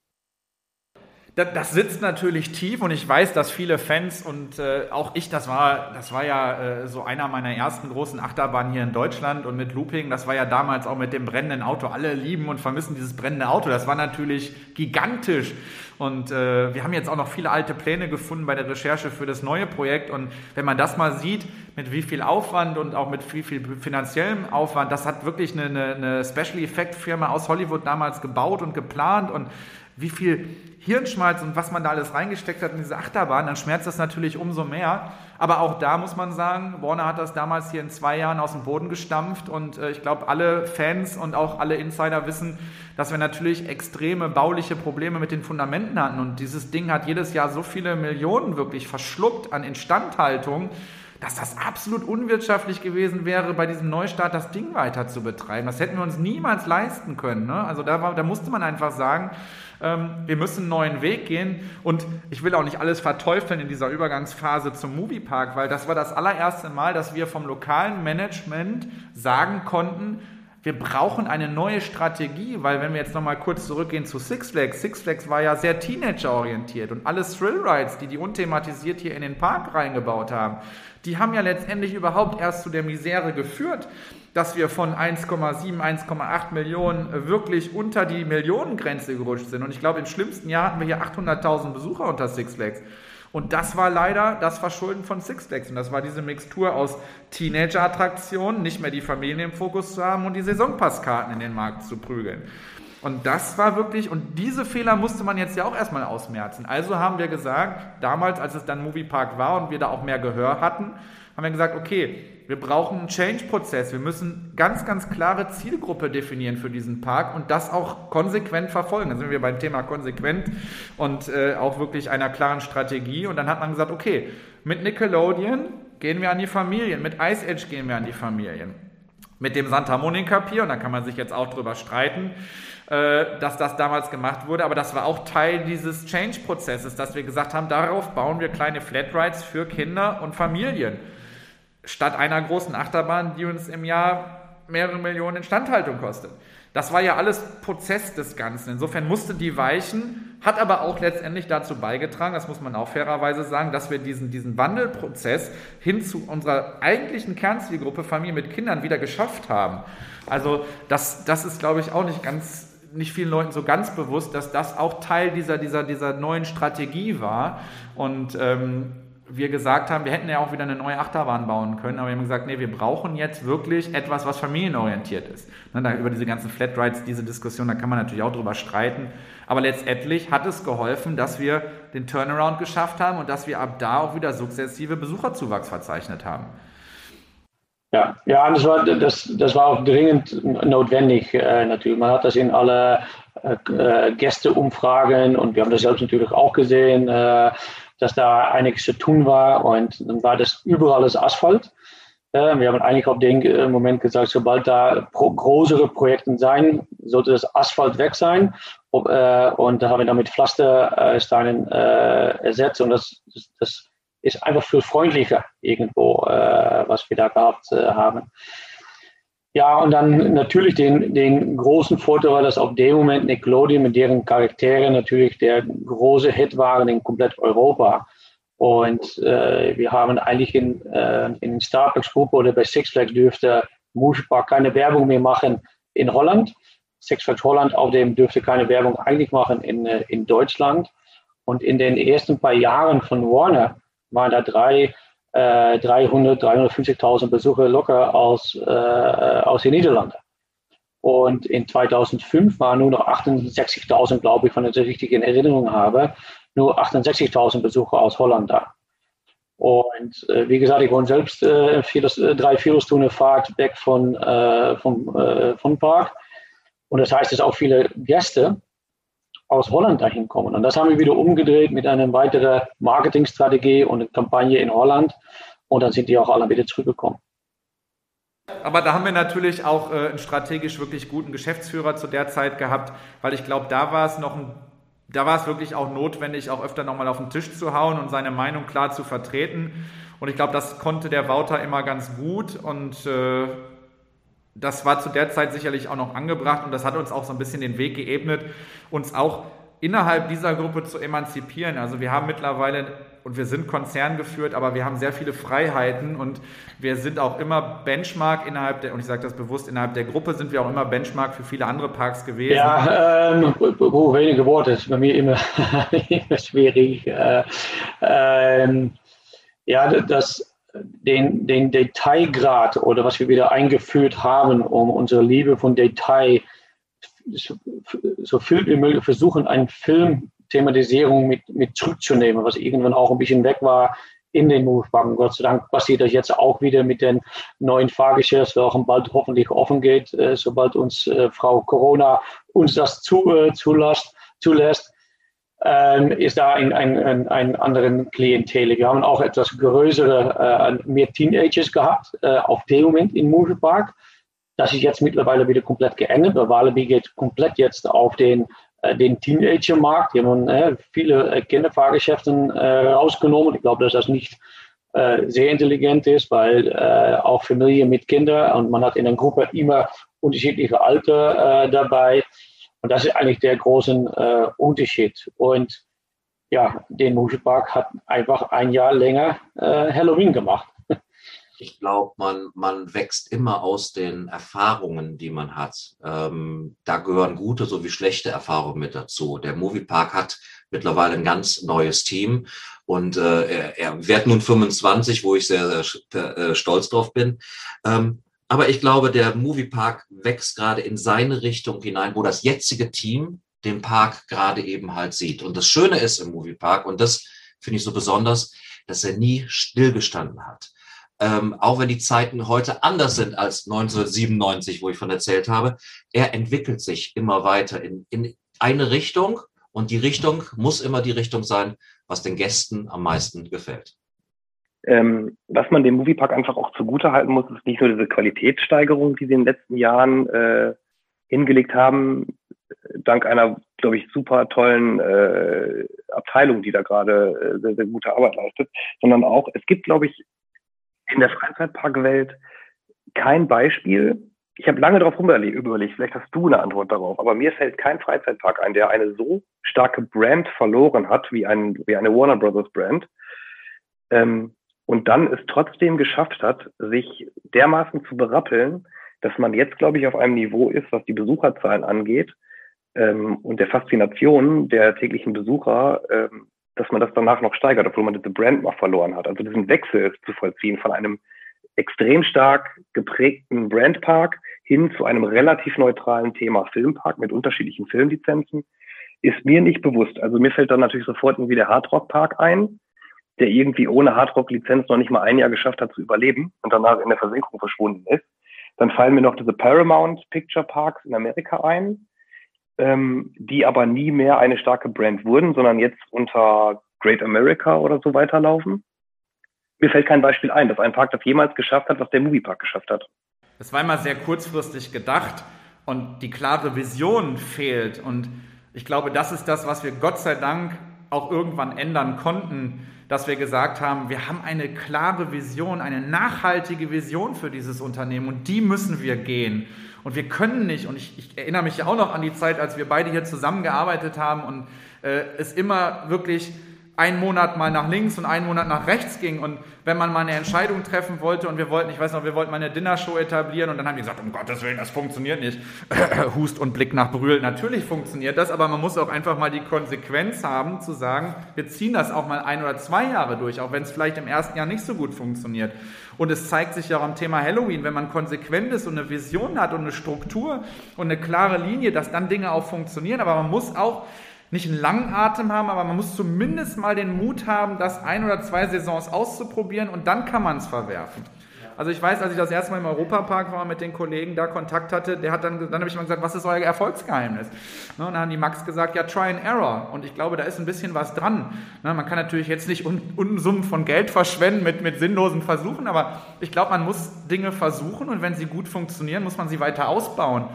das sitzt natürlich tief und ich weiß, dass viele Fans und äh, auch ich, das war, das war ja äh, so einer meiner ersten großen Achterbahnen hier in Deutschland und mit Looping, das war ja damals auch mit dem brennenden Auto. Alle lieben und vermissen dieses brennende Auto. Das war natürlich gigantisch. Und äh, wir haben jetzt auch noch viele alte Pläne gefunden bei der Recherche für das neue Projekt. Und wenn man das mal sieht, mit wie viel Aufwand und auch mit wie viel finanziellem Aufwand, das hat wirklich eine, eine, eine Special Effect Firma aus Hollywood damals gebaut und geplant und wie viel Hirnschmalz und was man da alles reingesteckt hat in diese Achterbahn, dann schmerzt das natürlich umso mehr. Aber auch da muss man sagen, Warner hat das damals hier in zwei Jahren aus dem Boden gestampft und äh, ich glaube, alle Fans und auch alle Insider wissen, dass wir natürlich extreme bauliche Probleme mit den Fundamenten hatten und dieses Ding hat jedes Jahr so viele Millionen wirklich verschluckt an Instandhaltung, dass das absolut unwirtschaftlich gewesen wäre, bei diesem Neustart das Ding weiter zu betreiben. Das hätten wir uns niemals leisten können. Ne? Also da, war, da musste man einfach sagen, wir müssen einen neuen Weg gehen. Und ich will auch nicht alles verteufeln in dieser Übergangsphase zum Moviepark, weil das war das allererste Mal, dass wir vom lokalen Management sagen konnten, wir brauchen eine neue Strategie, weil wenn wir jetzt nochmal kurz zurückgehen zu Six Flags, Six Flags war ja sehr Teenager-orientiert und alle Thrill Rides, die die unthematisiert hier in den Park reingebaut haben, die haben ja letztendlich überhaupt erst zu der Misere geführt, dass wir von 1,7, 1,8 Millionen wirklich unter die Millionengrenze gerutscht sind. Und ich glaube, im schlimmsten Jahr hatten wir hier 800.000 Besucher unter Six Flags. Und das war leider das Verschulden von Six Flags. Und das war diese Mixtur aus Teenager-Attraktionen, nicht mehr die Familie im Fokus zu haben und die Saisonpasskarten in den Markt zu prügeln. Und das war wirklich, und diese Fehler musste man jetzt ja auch erstmal ausmerzen. Also haben wir gesagt, damals, als es dann Moviepark war und wir da auch mehr Gehör hatten, haben wir gesagt, okay, wir brauchen einen Change-Prozess. Wir müssen ganz, ganz klare Zielgruppe definieren für diesen Park und das auch konsequent verfolgen. Dann sind wir beim Thema konsequent und äh, auch wirklich einer klaren Strategie. Und dann hat man gesagt, okay, mit Nickelodeon gehen wir an die Familien, mit Ice Edge gehen wir an die Familien. Mit dem Santa Monica Pier, und da kann man sich jetzt auch drüber streiten, äh, dass das damals gemacht wurde, aber das war auch Teil dieses Change-Prozesses, dass wir gesagt haben, darauf bauen wir kleine Flatrides für Kinder und Familien statt einer großen Achterbahn, die uns im Jahr mehrere Millionen Instandhaltung kostet. Das war ja alles Prozess des Ganzen. Insofern musste die weichen, hat aber auch letztendlich dazu beigetragen, das muss man auch fairerweise sagen, dass wir diesen, diesen Wandelprozess hin zu unserer eigentlichen Kernzielgruppe Familie mit Kindern wieder geschafft haben. Also das, das ist, glaube ich, auch nicht ganz nicht vielen Leuten so ganz bewusst, dass das auch Teil dieser, dieser, dieser neuen Strategie war. Und ähm, wir gesagt haben, wir hätten ja auch wieder eine neue Achterbahn bauen können, aber wir haben gesagt, nee, wir brauchen jetzt wirklich etwas, was familienorientiert ist. Ne, da, über diese ganzen Flatrides, diese Diskussion, da kann man natürlich auch drüber streiten. Aber letztendlich hat es geholfen, dass wir den Turnaround geschafft haben und dass wir ab da auch wieder sukzessive Besucherzuwachs verzeichnet haben. Ja, ja das, war, das, das war auch dringend notwendig äh, natürlich. Man hat das in alle äh, Gästeumfragen und wir haben das selbst natürlich auch gesehen. Äh, dass da einiges zu tun war und dann war das überall das Asphalt. Äh, wir haben eigentlich auf den äh, Moment gesagt, sobald da größere Projekte sein, sollte das Asphalt weg sein. Äh, und da haben wir dann mit Pflastersteinen ersetzt und das, das, ist einfach viel freundlicher irgendwo, was wir da gehabt haben. Ja, und dann natürlich den, den großen Vorteil war, dass auf dem Moment Nickelodeon mit deren Charaktere natürlich der große Hit waren in komplett Europa. Und äh, wir haben eigentlich in, äh, in Starbucks Gruppe oder bei Six Flags dürfte Moviepark keine Werbung mehr machen in Holland. Six Flags Holland auf dem dürfte keine Werbung eigentlich machen in, äh, in Deutschland. Und in den ersten paar Jahren von Warner waren da drei, äh, 300, 350.000 Besucher locker aus, äh, aus den Niederlanden. Und in 2005 waren nur noch 68.000, glaube ich, wenn ich das richtig in Erinnerung habe, nur 68.000 Besucher aus Holland da. Und äh, wie gesagt, ich wohne selbst äh, vier, äh, drei, vier Stunden Fahrt weg von, äh, vom, äh, vom Park. Und das heißt, dass auch viele Gäste aus Holland dahin kommen. Und das haben wir wieder umgedreht mit einer weiteren Marketingstrategie und einer Kampagne in Holland. Und dann sind die auch alle wieder zurückgekommen. Aber da haben wir natürlich auch äh, einen strategisch wirklich guten Geschäftsführer zu der Zeit gehabt, weil ich glaube, da war es noch ein da war es wirklich auch notwendig, auch öfter nochmal auf den Tisch zu hauen und seine Meinung klar zu vertreten. Und ich glaube, das konnte der Wouter immer ganz gut und äh, das war zu der Zeit sicherlich auch noch angebracht und das hat uns auch so ein bisschen den Weg geebnet, uns auch innerhalb dieser Gruppe zu emanzipieren. Also wir haben mittlerweile und wir sind konzerngeführt, aber wir haben sehr viele Freiheiten und wir sind auch immer Benchmark innerhalb der, und ich sage das bewusst, innerhalb der Gruppe sind wir auch immer Benchmark für viele andere Parks gewesen. Ja, ähm, oh, wenige Worte, ist bei mir immer, immer schwierig. Äh, ähm, ja, das, den, den Detailgrad oder was wir wieder eingeführt haben, um unsere Liebe von Detail so viel wie möglich versuchen, einen Film Thematisierung mit, mit zurückzunehmen, was irgendwann auch ein bisschen weg war in den Moveparken. Gott sei Dank passiert das jetzt auch wieder mit den neuen Fahrgeschäfts, welchen bald hoffentlich offen geht, äh, sobald uns äh, Frau Corona uns das zu, äh, zulässt, zulässt ist da ein, ein, ein, anderen Klientel. Wir haben auch etwas größere, äh, mehr Teenagers gehabt äh, auf dem Moment im Moviepark. Das ist jetzt mittlerweile wieder komplett geändert. Walibi geht komplett jetzt auf den äh, den Teenager-Markt. Die haben viele Kinderfahrgeschäfte rausgenommen. Ich glaube, dass das nicht sehr intelligent ist, weil auch Familien mit Kindern und man hat in einer Gruppe immer unterschiedliche Alter dabei. Und das ist eigentlich der große Unterschied. Und ja, den Musikpark hat einfach ein Jahr länger Halloween gemacht. Ich glaube, man, man wächst immer aus den Erfahrungen, die man hat. Ähm, da gehören gute sowie schlechte Erfahrungen mit dazu. Der Moviepark hat mittlerweile ein ganz neues Team und äh, er, er wird nun 25, wo ich sehr, sehr äh, stolz drauf bin. Ähm, aber ich glaube, der Moviepark wächst gerade in seine Richtung hinein, wo das jetzige Team den Park gerade eben halt sieht. Und das Schöne ist im Moviepark, und das finde ich so besonders, dass er nie stillgestanden hat ähm, auch wenn die Zeiten heute anders sind als 1997, wo ich von erzählt habe, er entwickelt sich immer weiter in, in eine Richtung und die Richtung muss immer die Richtung sein, was den Gästen am meisten gefällt. Ähm, was man dem Moviepark einfach auch zugutehalten muss, ist nicht nur diese Qualitätssteigerung, die sie in den letzten Jahren äh, hingelegt haben, dank einer, glaube ich, super tollen äh, Abteilung, die da gerade äh, sehr, sehr gute Arbeit leistet, sondern auch, es gibt, glaube ich, in der Freizeitparkwelt kein Beispiel. Ich habe lange darauf überlegt, vielleicht hast du eine Antwort darauf, aber mir fällt kein Freizeitpark ein, der eine so starke Brand verloren hat wie, ein, wie eine Warner Brothers Brand ähm, und dann es trotzdem geschafft hat, sich dermaßen zu berappeln, dass man jetzt, glaube ich, auf einem Niveau ist, was die Besucherzahlen angeht ähm, und der Faszination der täglichen Besucher, ähm, dass man das danach noch steigert, obwohl man diese Brand noch verloren hat. Also diesen Wechsel zu vollziehen von einem extrem stark geprägten Brandpark hin zu einem relativ neutralen Thema Filmpark mit unterschiedlichen Filmlizenzen, ist mir nicht bewusst. Also mir fällt dann natürlich sofort irgendwie der Hardrock Park ein, der irgendwie ohne Hardrock-Lizenz noch nicht mal ein Jahr geschafft hat zu überleben und danach in der Versenkung verschwunden ist. Dann fallen mir noch diese Paramount Picture Parks in Amerika ein, ähm, die aber nie mehr eine starke Brand wurden, sondern jetzt unter Great America oder so weiterlaufen. Mir fällt kein Beispiel ein, dass ein Park das jemals geschafft hat, was der Moviepark geschafft hat. Das war immer sehr kurzfristig gedacht und die klare Vision fehlt. Und ich glaube, das ist das, was wir Gott sei Dank auch irgendwann ändern konnten, dass wir gesagt haben, wir haben eine klare Vision, eine nachhaltige Vision für dieses Unternehmen und die müssen wir gehen. Und wir können nicht, und ich, ich erinnere mich ja auch noch an die Zeit, als wir beide hier zusammengearbeitet haben und äh, es immer wirklich einen Monat mal nach links und einen Monat nach rechts ging und wenn man mal eine Entscheidung treffen wollte und wir wollten, ich weiß noch, wir wollten mal eine Dinnershow etablieren und dann haben die gesagt, um Gottes Willen, das funktioniert nicht. Hust und Blick nach Brühl. Natürlich funktioniert das, aber man muss auch einfach mal die Konsequenz haben, zu sagen, wir ziehen das auch mal ein oder zwei Jahre durch, auch wenn es vielleicht im ersten Jahr nicht so gut funktioniert. Und es zeigt sich ja auch am Thema Halloween, wenn man konsequent ist und eine Vision hat und eine Struktur und eine klare Linie, dass dann Dinge auch funktionieren. Aber man muss auch nicht einen langen Atem haben, aber man muss zumindest mal den Mut haben, das ein oder zwei Saisons auszuprobieren und dann kann man es verwerfen. Also ich weiß, als ich das erste Mal im Europapark war mit den Kollegen da Kontakt hatte, der hat dann, dann habe ich mal gesagt, was ist euer Erfolgsgeheimnis? Ne, und dann haben die Max gesagt, ja, try and error. Und ich glaube, da ist ein bisschen was dran. Ne, man kann natürlich jetzt nicht Unsummen von Geld verschwenden mit, mit sinnlosen Versuchen, aber ich glaube, man muss Dinge versuchen und wenn sie gut funktionieren, muss man sie weiter ausbauen.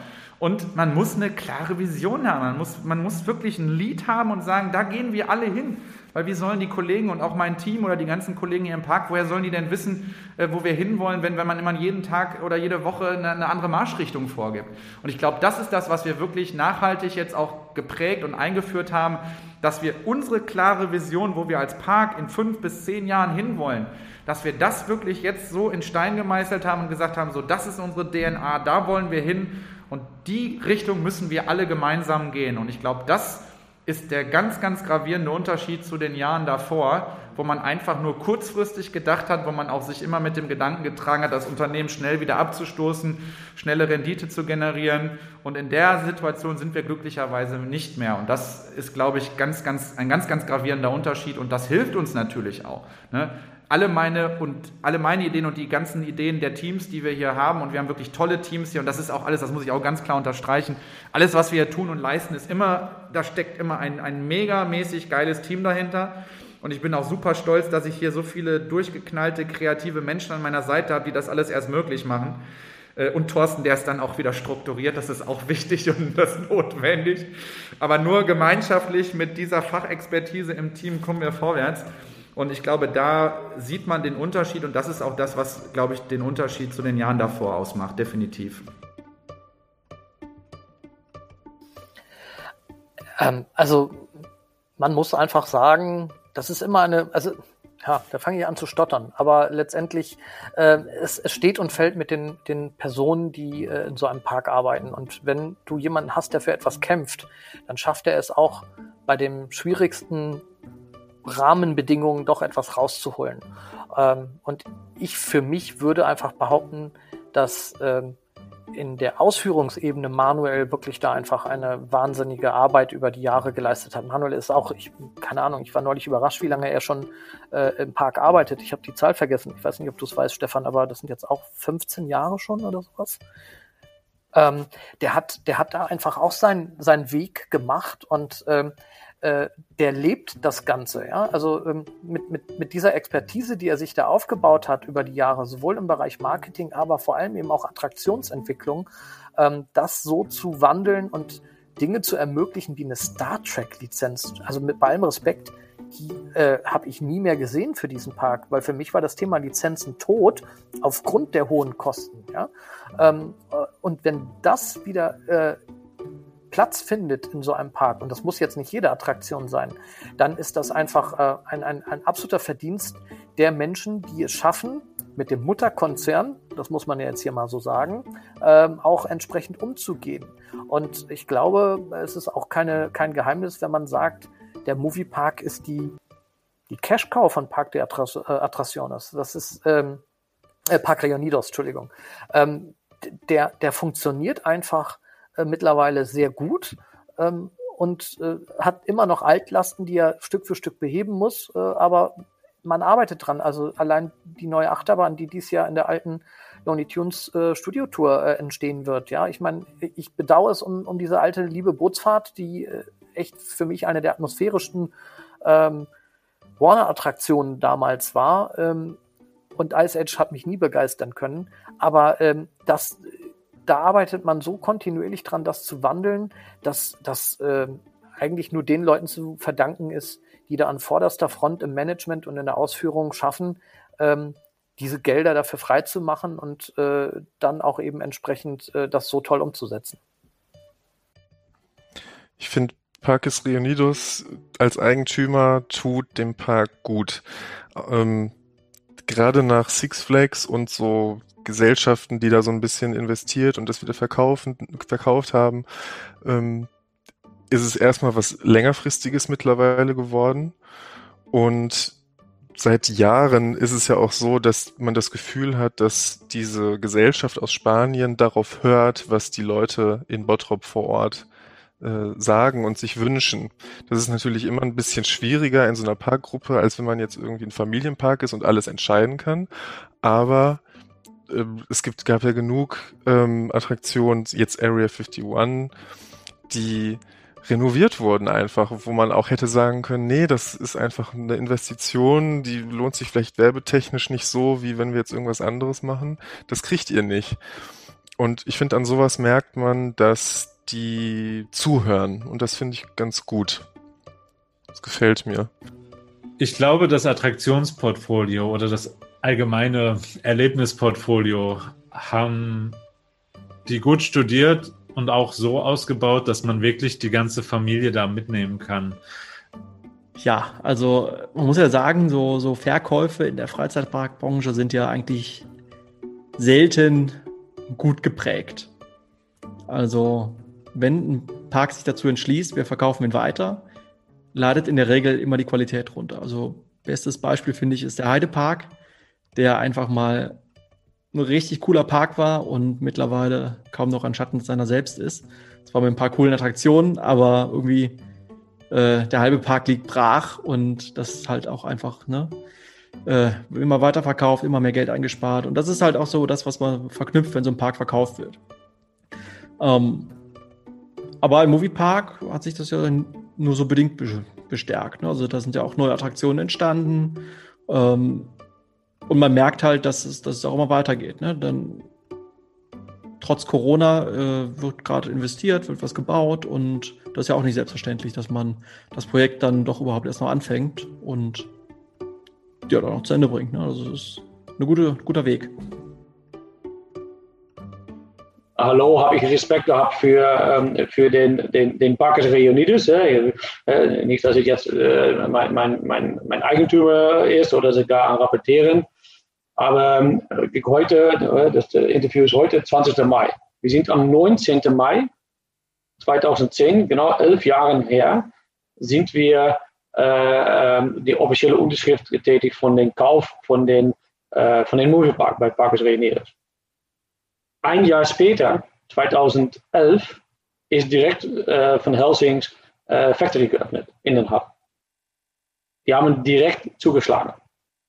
Und man muss eine klare Vision haben. Man muss, man muss wirklich ein Lied haben und sagen, da gehen wir alle hin. Weil wie sollen die Kollegen und auch mein Team oder die ganzen Kollegen hier im Park, woher sollen die denn wissen, äh, wo wir hinwollen, wenn, wenn man immer jeden Tag oder jede Woche eine, eine andere Marschrichtung vorgibt? Und ich glaube, das ist das, was wir wirklich nachhaltig jetzt auch geprägt und eingeführt haben, dass wir unsere klare Vision, wo wir als Park in fünf bis zehn Jahren hinwollen, dass wir das wirklich jetzt so in Stein gemeißelt haben und gesagt haben, so das ist unsere DNA, da wollen wir hin und die Richtung müssen wir alle gemeinsam gehen. Und ich glaube, das ist der ganz, ganz gravierende Unterschied zu den Jahren davor, wo man einfach nur kurzfristig gedacht hat, wo man auch sich immer mit dem Gedanken getragen hat, das Unternehmen schnell wieder abzustoßen, schnelle Rendite zu generieren. Und in der Situation sind wir glücklicherweise nicht mehr. Und das ist, glaube ich, ganz, ganz, ein ganz, ganz gravierender Unterschied. Und das hilft uns natürlich auch. Ne? Alle meine und alle meine Ideen und die ganzen Ideen der Teams, die wir hier haben, und wir haben wirklich tolle Teams hier, und das ist auch alles, das muss ich auch ganz klar unterstreichen. Alles, was wir hier tun und leisten, ist immer, da steckt immer ein, ein megamäßig geiles Team dahinter. Und ich bin auch super stolz, dass ich hier so viele durchgeknallte, kreative Menschen an meiner Seite habe, die das alles erst möglich machen. Äh, und Thorsten, der ist dann auch wieder strukturiert, das ist auch wichtig und das notwendig. Aber nur gemeinschaftlich mit dieser Fachexpertise im Team kommen wir vorwärts. Und ich glaube, da sieht man den Unterschied und das ist auch das, was, glaube ich, den Unterschied zu den Jahren davor ausmacht, definitiv. Ähm, also man muss einfach sagen, das ist immer eine, also ja, da fange ich an zu stottern, aber letztendlich äh, es, es steht und fällt mit den, den Personen, die äh, in so einem Park arbeiten. Und wenn du jemanden hast, der für etwas kämpft, dann schafft er es auch bei dem schwierigsten Rahmenbedingungen doch etwas rauszuholen. Ähm, und ich für mich würde einfach behaupten, dass ähm, in der Ausführungsebene Manuel wirklich da einfach eine wahnsinnige Arbeit über die Jahre geleistet hat. Manuel ist auch, ich, keine Ahnung, ich war neulich überrascht, wie lange er schon äh, im Park arbeitet. Ich habe die Zahl vergessen. Ich weiß nicht, ob du es weißt, Stefan, aber das sind jetzt auch 15 Jahre schon oder sowas. Ähm, der hat, der hat da einfach auch sein, seinen Weg gemacht und ähm, äh, der lebt das Ganze. Ja? Also ähm, mit, mit, mit dieser Expertise, die er sich da aufgebaut hat über die Jahre, sowohl im Bereich Marketing, aber vor allem eben auch Attraktionsentwicklung, ähm, das so zu wandeln und Dinge zu ermöglichen wie eine Star Trek-Lizenz. Also mit bei allem Respekt, die äh, habe ich nie mehr gesehen für diesen Park, weil für mich war das Thema Lizenzen tot aufgrund der hohen Kosten. Ja? Ähm, äh, und wenn das wieder äh, Platz findet in so einem Park, und das muss jetzt nicht jede Attraktion sein, dann ist das einfach äh, ein, ein, ein absoluter Verdienst der Menschen, die es schaffen, mit dem Mutterkonzern, das muss man ja jetzt hier mal so sagen, ähm, auch entsprechend umzugehen. Und ich glaube, es ist auch keine, kein Geheimnis, wenn man sagt, der Moviepark ist die, die Cash-Cow von Park de Attracciones. Das ist ähm, äh, Park Leonidos, Entschuldigung. Ähm, der, der funktioniert einfach äh, mittlerweile sehr gut ähm, und äh, hat immer noch Altlasten, die er Stück für Stück beheben muss, äh, aber man arbeitet dran. Also allein die neue Achterbahn, die dies Jahr in der alten Looney Tunes äh, Studio Tour äh, entstehen wird. Ja, ich meine, ich bedauere es um, um diese alte liebe Bootsfahrt, die äh, echt für mich eine der atmosphärischsten ähm, Warner-Attraktionen damals war. Ähm, und Ice Age hat mich nie begeistern können. Aber ähm, das da arbeitet man so kontinuierlich dran, das zu wandeln, dass das äh, eigentlich nur den Leuten zu verdanken ist, die da an vorderster Front im Management und in der Ausführung schaffen, ähm, diese Gelder dafür freizumachen und äh, dann auch eben entsprechend äh, das so toll umzusetzen. Ich finde, Parques Reunidos als Eigentümer tut dem Park gut. Ähm, gerade nach Six Flags und so Gesellschaften, die da so ein bisschen investiert und das wieder verkaufen, verkauft haben, ähm, ist es erstmal was längerfristiges mittlerweile geworden. Und seit Jahren ist es ja auch so, dass man das Gefühl hat, dass diese Gesellschaft aus Spanien darauf hört, was die Leute in Bottrop vor Ort äh, sagen und sich wünschen. Das ist natürlich immer ein bisschen schwieriger in so einer Parkgruppe, als wenn man jetzt irgendwie ein Familienpark ist und alles entscheiden kann. Aber äh, es gibt, gab ja genug ähm, Attraktionen, jetzt Area 51, die renoviert wurden einfach, wo man auch hätte sagen können, nee, das ist einfach eine Investition, die lohnt sich vielleicht werbetechnisch nicht so, wie wenn wir jetzt irgendwas anderes machen. Das kriegt ihr nicht. Und ich finde, an sowas merkt man, dass die zuhören. Und das finde ich ganz gut. Das gefällt mir. Ich glaube, das Attraktionsportfolio oder das allgemeine Erlebnisportfolio haben die gut studiert und auch so ausgebaut, dass man wirklich die ganze Familie da mitnehmen kann. Ja, also man muss ja sagen, so, so Verkäufe in der Freizeitparkbranche sind ja eigentlich selten gut geprägt. Also wenn ein Park sich dazu entschließt, wir verkaufen ihn weiter, leidet in der Regel immer die Qualität runter. Also bestes Beispiel finde ich ist der Heidepark, der einfach mal ein richtig cooler Park war und mittlerweile kaum noch ein Schatten seiner selbst ist. Zwar mit ein paar coolen Attraktionen, aber irgendwie äh, der halbe Park liegt brach und das ist halt auch einfach, ne? Äh, immer weiter verkauft, immer mehr Geld eingespart. Und das ist halt auch so das, was man verknüpft, wenn so ein Park verkauft wird. Ähm, aber im Moviepark hat sich das ja nur so bedingt bestärkt. Ne? Also da sind ja auch neue Attraktionen entstanden. Ähm, und man merkt halt, dass es, dass es auch immer weitergeht. Ne? Dann trotz Corona äh, wird gerade investiert, wird was gebaut und das ist ja auch nicht selbstverständlich, dass man das Projekt dann doch überhaupt erst noch anfängt und ja dann auch zu Ende bringt. Ne? Also es ist ein gute, guter Weg. Hallo, habe ich Respekt gehabt für, ähm, für den, den, den Parkes Reunides. Äh, nicht, dass ich jetzt äh, mein, mein, mein, mein Eigentümer ist oder sogar an rapportieren. Aber ähm, heute, äh, das Interview ist heute, 20. Mai. Wir sind am 19. Mai 2010, genau elf Jahre her, sind wir äh, ähm, die offizielle Unterschrift getätigt von dem Kauf von den, äh, von den Moviepark bei Parkes Reunidas. Ein Jahr später, 2011, ist direkt äh, von Helsings äh, Factory geöffnet in den Hub. Die haben direkt zugeschlagen.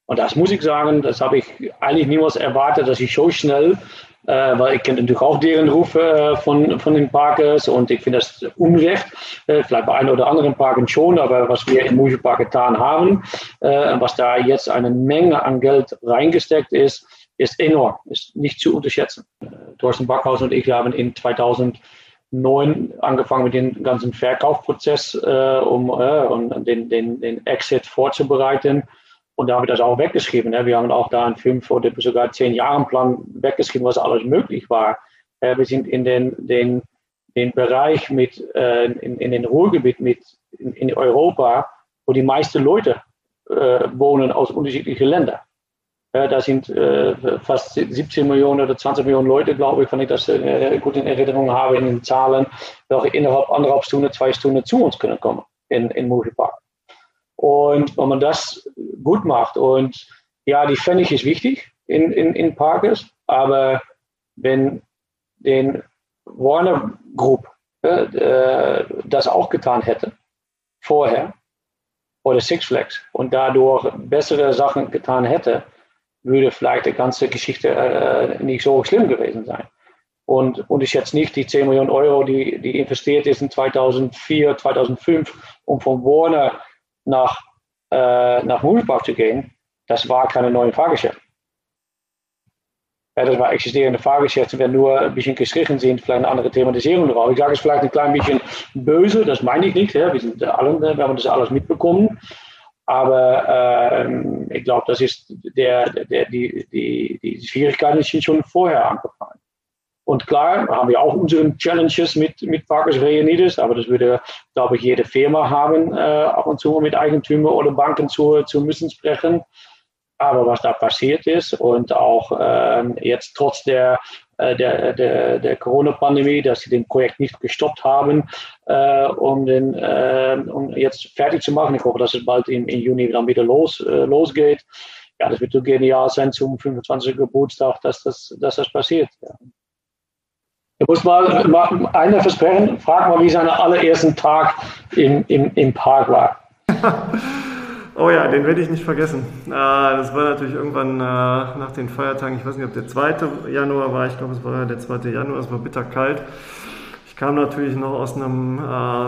Und das muss ich sagen, das habe ich eigentlich niemals erwartet, dass ich so schnell, äh, weil ich kenne natürlich auch deren Ruf äh, von, von den Parkers und ich finde das unrecht, äh, vielleicht bei einem oder anderen Parken schon, aber was wir im Moviepark getan haben, was da jetzt eine Menge an Geld reingesteckt ist, ist enorm, ist nicht zu unterschätzen. Thorsten Backhaus und ich haben in 2009 angefangen mit dem ganzen Verkaufprozess, äh, um äh, den, den, den Exit vorzubereiten. Und da haben wir das auch weggeschrieben. Ne? Wir haben auch da einen fünf oder sogar zehn Jahren Plan weggeschrieben, was alles möglich war. Äh, wir sind in den, den, den Bereich mit, äh, in, in den Ruhrgebiet mit in, in Europa, wo die meisten Leute äh, wohnen aus unterschiedlichen Ländern. Da sind äh, fast 17 Millionen oder 20 Millionen Leute, glaube ich, wenn ich das äh, gut in Erinnerung habe, in den Zahlen, welche innerhalb anderthalb Stunden, zwei Stunden zu uns können kommen in, in Movie Park. Und wenn man das gut macht und ja, die Pfennig ist wichtig in, in, in Parkes, aber wenn den Warner Group äh, das auch getan hätte, vorher, oder Six Flags, und dadurch bessere Sachen getan hätte, würde vielleicht die ganze Geschichte äh, nicht so schlimm gewesen sein. Und, und ich jetzt nicht die 10 Millionen Euro, die, die investiert ist in 2004, 2005, um von Warner nach, äh, nach Moviepark zu gehen, das war keine neue Fahrgeschäfte. Ja, das war existierende Fahrgeschäfte, wenn nur ein bisschen gestrichen sind, vielleicht eine andere Thematisierung drauf. Ich sage es vielleicht ein klein bisschen böse, das meine ich nicht. Ja. Wir, sind alle, wir haben das alles mitbekommen. Aber ähm, ich glaube, das ist der, der, die, die, die Schwierigkeiten sind schon vorher angefangen. Und klar, haben wir auch unsere Challenges mit, mit Parkers Reunides, aber das würde, glaube ich, jede Firma haben, äh, ab und zu mit Eigentümer oder Banken zu, zu müssen sprechen. Aber was da passiert ist und auch ähm, jetzt trotz der, äh, der, der, der Corona-Pandemie, dass sie den Projekt nicht gestoppt haben, äh, um, den, äh, um jetzt fertig zu machen. Ich hoffe, dass es bald im, im Juni dann wieder los, äh, losgeht. Ja, das wird so genial sein zum 25. Geburtstag, dass das, dass das passiert. Ja. Ich muss mal, mal einer versprechen, frag mal, wie sein allerersten Tag im, im, im Park war. Oh ja, den werde ich nicht vergessen. Das war natürlich irgendwann äh, nach den Feiertagen, ich weiß nicht, ob der 2. Januar war, ich glaube, es war der 2. Januar, es war bitterkalt. Ich kam natürlich noch aus einem, äh,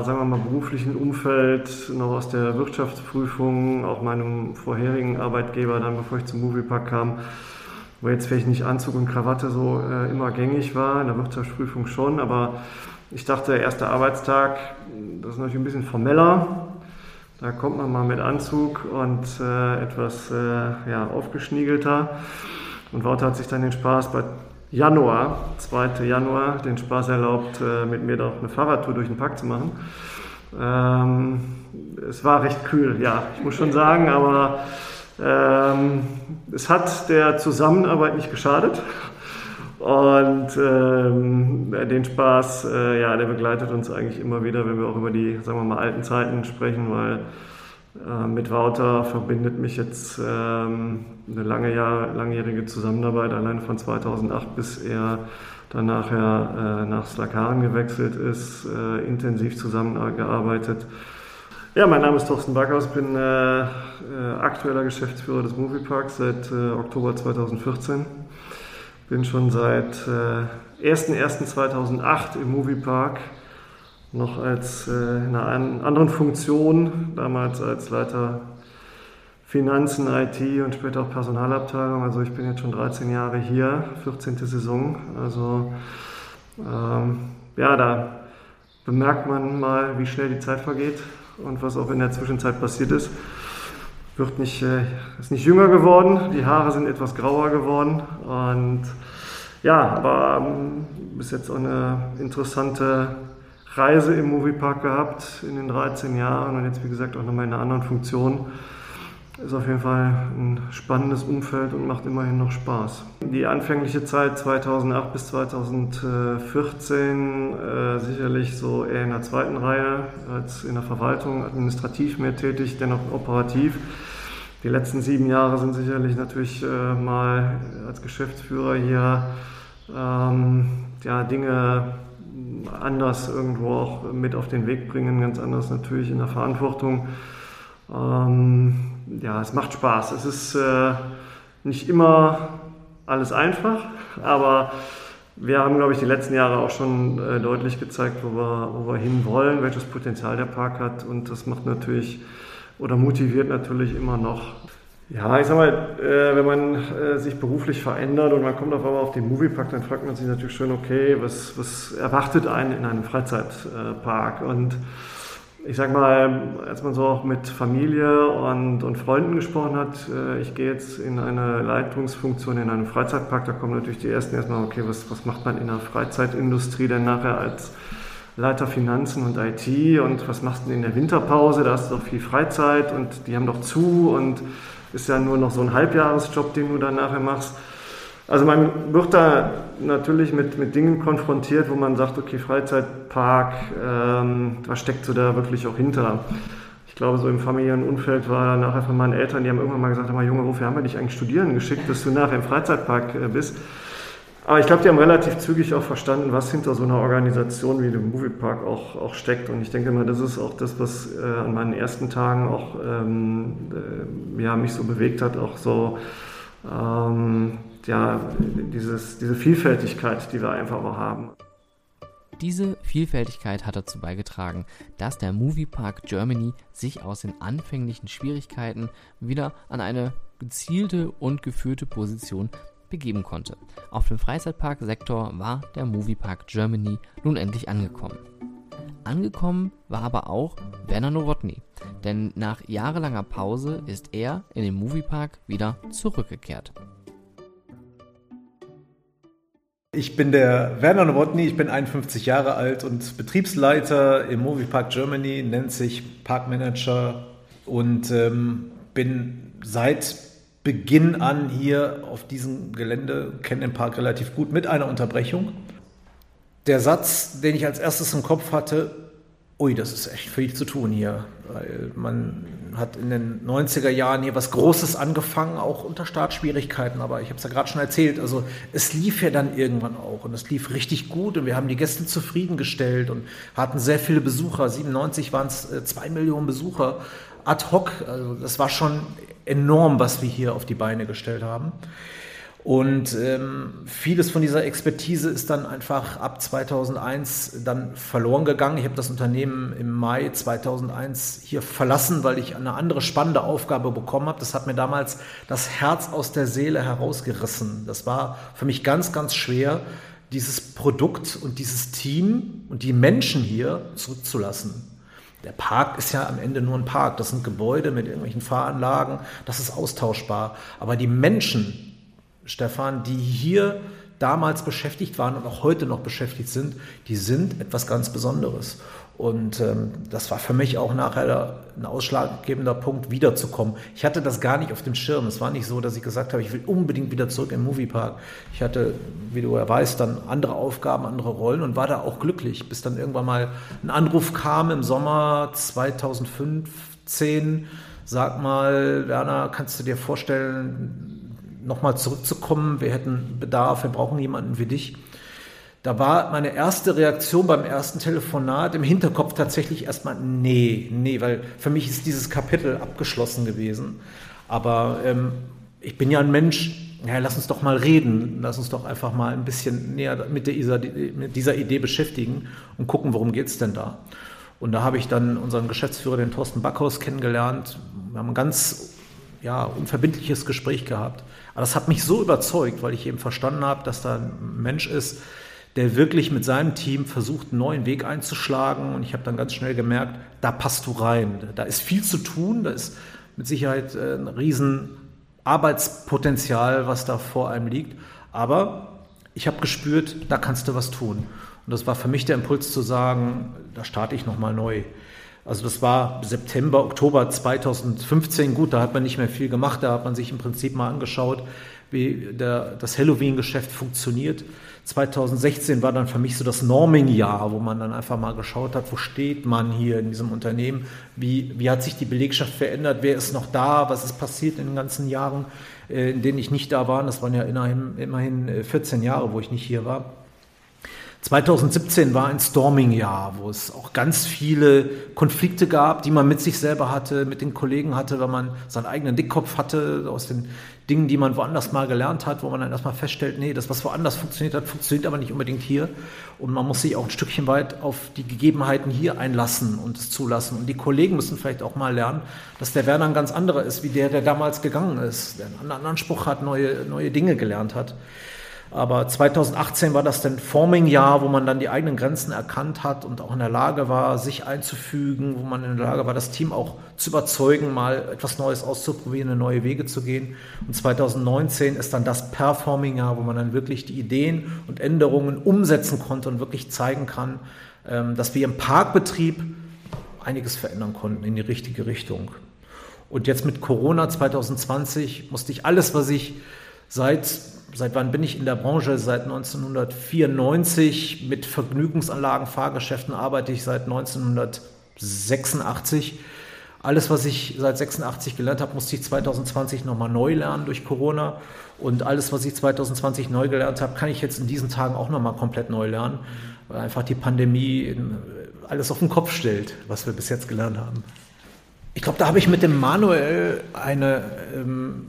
sagen wir mal, beruflichen Umfeld, noch aus der Wirtschaftsprüfung, auch meinem vorherigen Arbeitgeber, dann bevor ich zum Moviepark kam wo jetzt vielleicht nicht Anzug und Krawatte so äh, immer gängig war, in der Wirtschaftsprüfung schon, aber ich dachte, erster Arbeitstag, das ist natürlich ein bisschen formeller. Da kommt man mal mit Anzug und äh, etwas äh, ja, aufgeschniegelter. Und Wouter hat sich dann den Spaß bei Januar, 2. Januar, den Spaß erlaubt, äh, mit mir doch eine Fahrradtour durch den Park zu machen. Ähm, es war recht kühl, ja, ich muss schon sagen, aber ähm, es hat der Zusammenarbeit nicht geschadet. Und ähm, den Spaß, äh, ja, der begleitet uns eigentlich immer wieder, wenn wir auch über die, sagen wir mal, alten Zeiten sprechen, weil äh, mit Wouter verbindet mich jetzt ähm, eine lange Jahr, langjährige Zusammenarbeit, allein von 2008 bis er dann nachher äh, nach Slakaren gewechselt ist, äh, intensiv zusammengearbeitet. Ja, mein Name ist Thorsten Backhaus, bin äh, äh, aktueller Geschäftsführer des Movieparks seit Oktober 2014. Bin schon seit äh, 1.1.2008 im Moviepark, noch als äh, in einer anderen Funktion, damals als Leiter Finanzen, IT und später auch Personalabteilung. Also ich bin jetzt schon 13 Jahre hier, 14. Saison. Also ähm, ja, da bemerkt man mal, wie schnell die Zeit vergeht und was auch in der Zwischenzeit passiert ist. Wird nicht, äh, ist nicht jünger geworden, die Haare sind etwas grauer geworden und ja, aber ähm, bis jetzt auch eine interessante Reise im Moviepark gehabt in den 13 Jahren und jetzt wie gesagt auch nochmal in einer anderen Funktion. Ist auf jeden Fall ein spannendes Umfeld und macht immerhin noch Spaß. Die anfängliche Zeit 2008 bis 2014 äh, sicherlich so eher in der zweiten Reihe als in der Verwaltung, administrativ mehr tätig, dennoch operativ. Die letzten sieben Jahre sind sicherlich natürlich äh, mal als Geschäftsführer hier ähm, ja, Dinge anders irgendwo auch mit auf den Weg bringen, ganz anders natürlich in der Verantwortung. Ähm, ja, es macht Spaß. Es ist äh, nicht immer alles einfach, aber wir haben, glaube ich, die letzten Jahre auch schon äh, deutlich gezeigt, wo wir, wo wir hin wollen, welches Potenzial der Park hat und das macht natürlich oder motiviert natürlich immer noch. Ja, ich sag mal, äh, wenn man äh, sich beruflich verändert und man kommt auf einmal auf den Moviepark, dann fragt man sich natürlich schon, okay, was, was erwartet einen in einem Freizeitpark? Und ich sag mal, als man so auch mit Familie und, und Freunden gesprochen hat, äh, ich gehe jetzt in eine Leitungsfunktion in einem Freizeitpark, da kommen natürlich die ersten erstmal, okay, was, was macht man in der Freizeitindustrie denn nachher als Leiter Finanzen und IT und was machst du in der Winterpause? Da hast du doch viel Freizeit und die haben doch zu und ist ja nur noch so ein Halbjahresjob, den du dann nachher machst. Also man wird da natürlich mit, mit Dingen konfrontiert, wo man sagt, okay, Freizeitpark, ähm, was steckt so da wirklich auch hinter? Ich glaube, so im familiären Umfeld war nachher von meinen Eltern, die haben irgendwann mal gesagt, Junge, wofür haben wir dich eigentlich studieren geschickt, dass du nachher im Freizeitpark äh, bist? Aber ich glaube, die haben relativ zügig auch verstanden, was hinter so einer Organisation wie dem Moviepark auch, auch steckt. Und ich denke mal, das ist auch das, was äh, an meinen ersten Tagen auch ähm, äh, ja, mich so bewegt hat, auch so ähm, ja, dieses, diese Vielfältigkeit, die wir einfach auch haben. Diese Vielfältigkeit hat dazu beigetragen, dass der Moviepark Germany sich aus den anfänglichen Schwierigkeiten wieder an eine gezielte und geführte Position begeben konnte. Auf dem Freizeitparksektor war der Moviepark Germany nun endlich angekommen. Angekommen war aber auch Werner Nowotny, denn nach jahrelanger Pause ist er in den Moviepark wieder zurückgekehrt. Ich bin der Werner Nowotny, ich bin 51 Jahre alt und Betriebsleiter im Moviepark Germany, nennt sich Parkmanager und ähm, bin seit Beginn an hier auf diesem Gelände, kenne den Park relativ gut mit einer Unterbrechung. Der Satz, den ich als erstes im Kopf hatte, ui, das ist echt viel zu tun hier, weil man hat in den 90er Jahren hier was Großes angefangen, auch unter Startschwierigkeiten, aber ich habe es ja gerade schon erzählt, also es lief ja dann irgendwann auch und es lief richtig gut und wir haben die Gäste zufriedengestellt und hatten sehr viele Besucher, 97 waren es zwei Millionen Besucher, ad hoc, also das war schon enorm, was wir hier auf die Beine gestellt haben. Und ähm, vieles von dieser Expertise ist dann einfach ab 2001 dann verloren gegangen. Ich habe das Unternehmen im Mai 2001 hier verlassen, weil ich eine andere spannende Aufgabe bekommen habe. Das hat mir damals das Herz aus der Seele herausgerissen. Das war für mich ganz, ganz schwer, dieses Produkt und dieses Team und die Menschen hier zurückzulassen. Der Park ist ja am Ende nur ein Park. Das sind Gebäude mit irgendwelchen Fahranlagen. Das ist austauschbar. Aber die Menschen, Stefan, die hier damals beschäftigt waren und auch heute noch beschäftigt sind, die sind etwas ganz Besonderes. Und ähm, das war für mich auch nachher ein ausschlaggebender Punkt, wiederzukommen. Ich hatte das gar nicht auf dem Schirm. Es war nicht so, dass ich gesagt habe, ich will unbedingt wieder zurück im Moviepark. Ich hatte, wie du ja weißt, dann andere Aufgaben, andere Rollen und war da auch glücklich, bis dann irgendwann mal ein Anruf kam im Sommer 2015. Sag mal, Werner, kannst du dir vorstellen, nochmal zurückzukommen, wir hätten Bedarf, wir brauchen jemanden wie dich. Da war meine erste Reaktion beim ersten Telefonat im Hinterkopf tatsächlich erstmal, nee, nee, weil für mich ist dieses Kapitel abgeschlossen gewesen. Aber ähm, ich bin ja ein Mensch, ja, lass uns doch mal reden, lass uns doch einfach mal ein bisschen näher mit dieser, mit dieser Idee beschäftigen und gucken, worum geht es denn da. Und da habe ich dann unseren Geschäftsführer, den Thorsten Backhaus, kennengelernt. Wir haben ein ganz ja, unverbindliches Gespräch gehabt. Aber das hat mich so überzeugt, weil ich eben verstanden habe, dass da ein Mensch ist, der wirklich mit seinem Team versucht, einen neuen Weg einzuschlagen. Und ich habe dann ganz schnell gemerkt, da passt du rein. Da ist viel zu tun, da ist mit Sicherheit äh, ein riesen Arbeitspotenzial, was da vor einem liegt. Aber ich habe gespürt, da kannst du was tun. Und das war für mich der Impuls zu sagen, da starte ich nochmal neu. Also das war September, Oktober 2015. Gut, da hat man nicht mehr viel gemacht. Da hat man sich im Prinzip mal angeschaut, wie der, das Halloween-Geschäft funktioniert. 2016 war dann für mich so das Norming-Jahr, wo man dann einfach mal geschaut hat, wo steht man hier in diesem Unternehmen, wie, wie hat sich die Belegschaft verändert, wer ist noch da, was ist passiert in den ganzen Jahren, äh, in denen ich nicht da war. Das waren ja immerhin, immerhin 14 äh, Jahre, wo ich nicht hier war. 2017 war ein Storming-Jahr, wo es auch ganz viele Konflikte gab, die man mit sich selber hatte, mit den Kollegen hatte, wenn man seinen eigenen Dickkopf hatte, aus den Dingen, die man woanders mal gelernt hat, wo man dann erstmal feststellt, nee, das, was woanders funktioniert hat, funktioniert aber nicht unbedingt hier. Und man muss sich auch ein Stückchen weit auf die Gegebenheiten hier einlassen und es zulassen. Und die Kollegen müssen vielleicht auch mal lernen, dass der Werner ein ganz anderer ist, wie der, der damals gegangen ist, der einen anderen Anspruch hat, neue, neue Dinge gelernt hat. Aber 2018 war das dann Forming-Jahr, wo man dann die eigenen Grenzen erkannt hat und auch in der Lage war, sich einzufügen, wo man in der Lage war, das Team auch zu überzeugen, mal etwas Neues auszuprobieren, in neue Wege zu gehen. Und 2019 ist dann das Performing-Jahr, wo man dann wirklich die Ideen und Änderungen umsetzen konnte und wirklich zeigen kann, ähm, dass wir im Parkbetrieb einiges verändern konnten in die richtige Richtung. Und jetzt mit Corona 2020 musste ich alles, was ich seit seit wann bin ich in der Branche? Seit 1994 mit Vergnügungsanlagen, Fahrgeschäften arbeite ich seit 1986. Alles, was ich seit 86 gelernt habe, musste ich 2020 nochmal neu lernen durch Corona. Und alles, was ich 2020 neu gelernt habe, kann ich jetzt in diesen Tagen auch nochmal komplett neu lernen, weil einfach die Pandemie alles auf den Kopf stellt, was wir bis jetzt gelernt haben. Ich glaube, da habe ich mit dem Manuel eine ähm,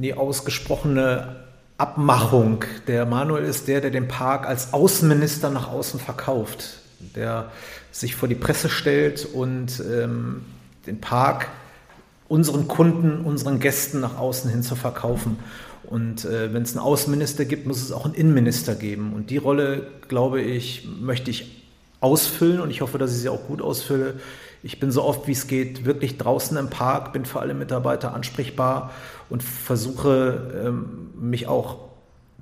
nie ausgesprochene Abmachung. Der Manuel ist der, der den Park als Außenminister nach außen verkauft, der sich vor die Presse stellt und ähm, den Park unseren Kunden, unseren Gästen nach außen hin zu verkaufen. Und äh, wenn es einen Außenminister gibt, muss es auch einen Innenminister geben. Und die Rolle, glaube ich, möchte ich ausfüllen und ich hoffe, dass ich sie auch gut ausfülle. Ich bin so oft wie es geht wirklich draußen im Park, bin für alle Mitarbeiter ansprechbar und versuche ähm, mich auch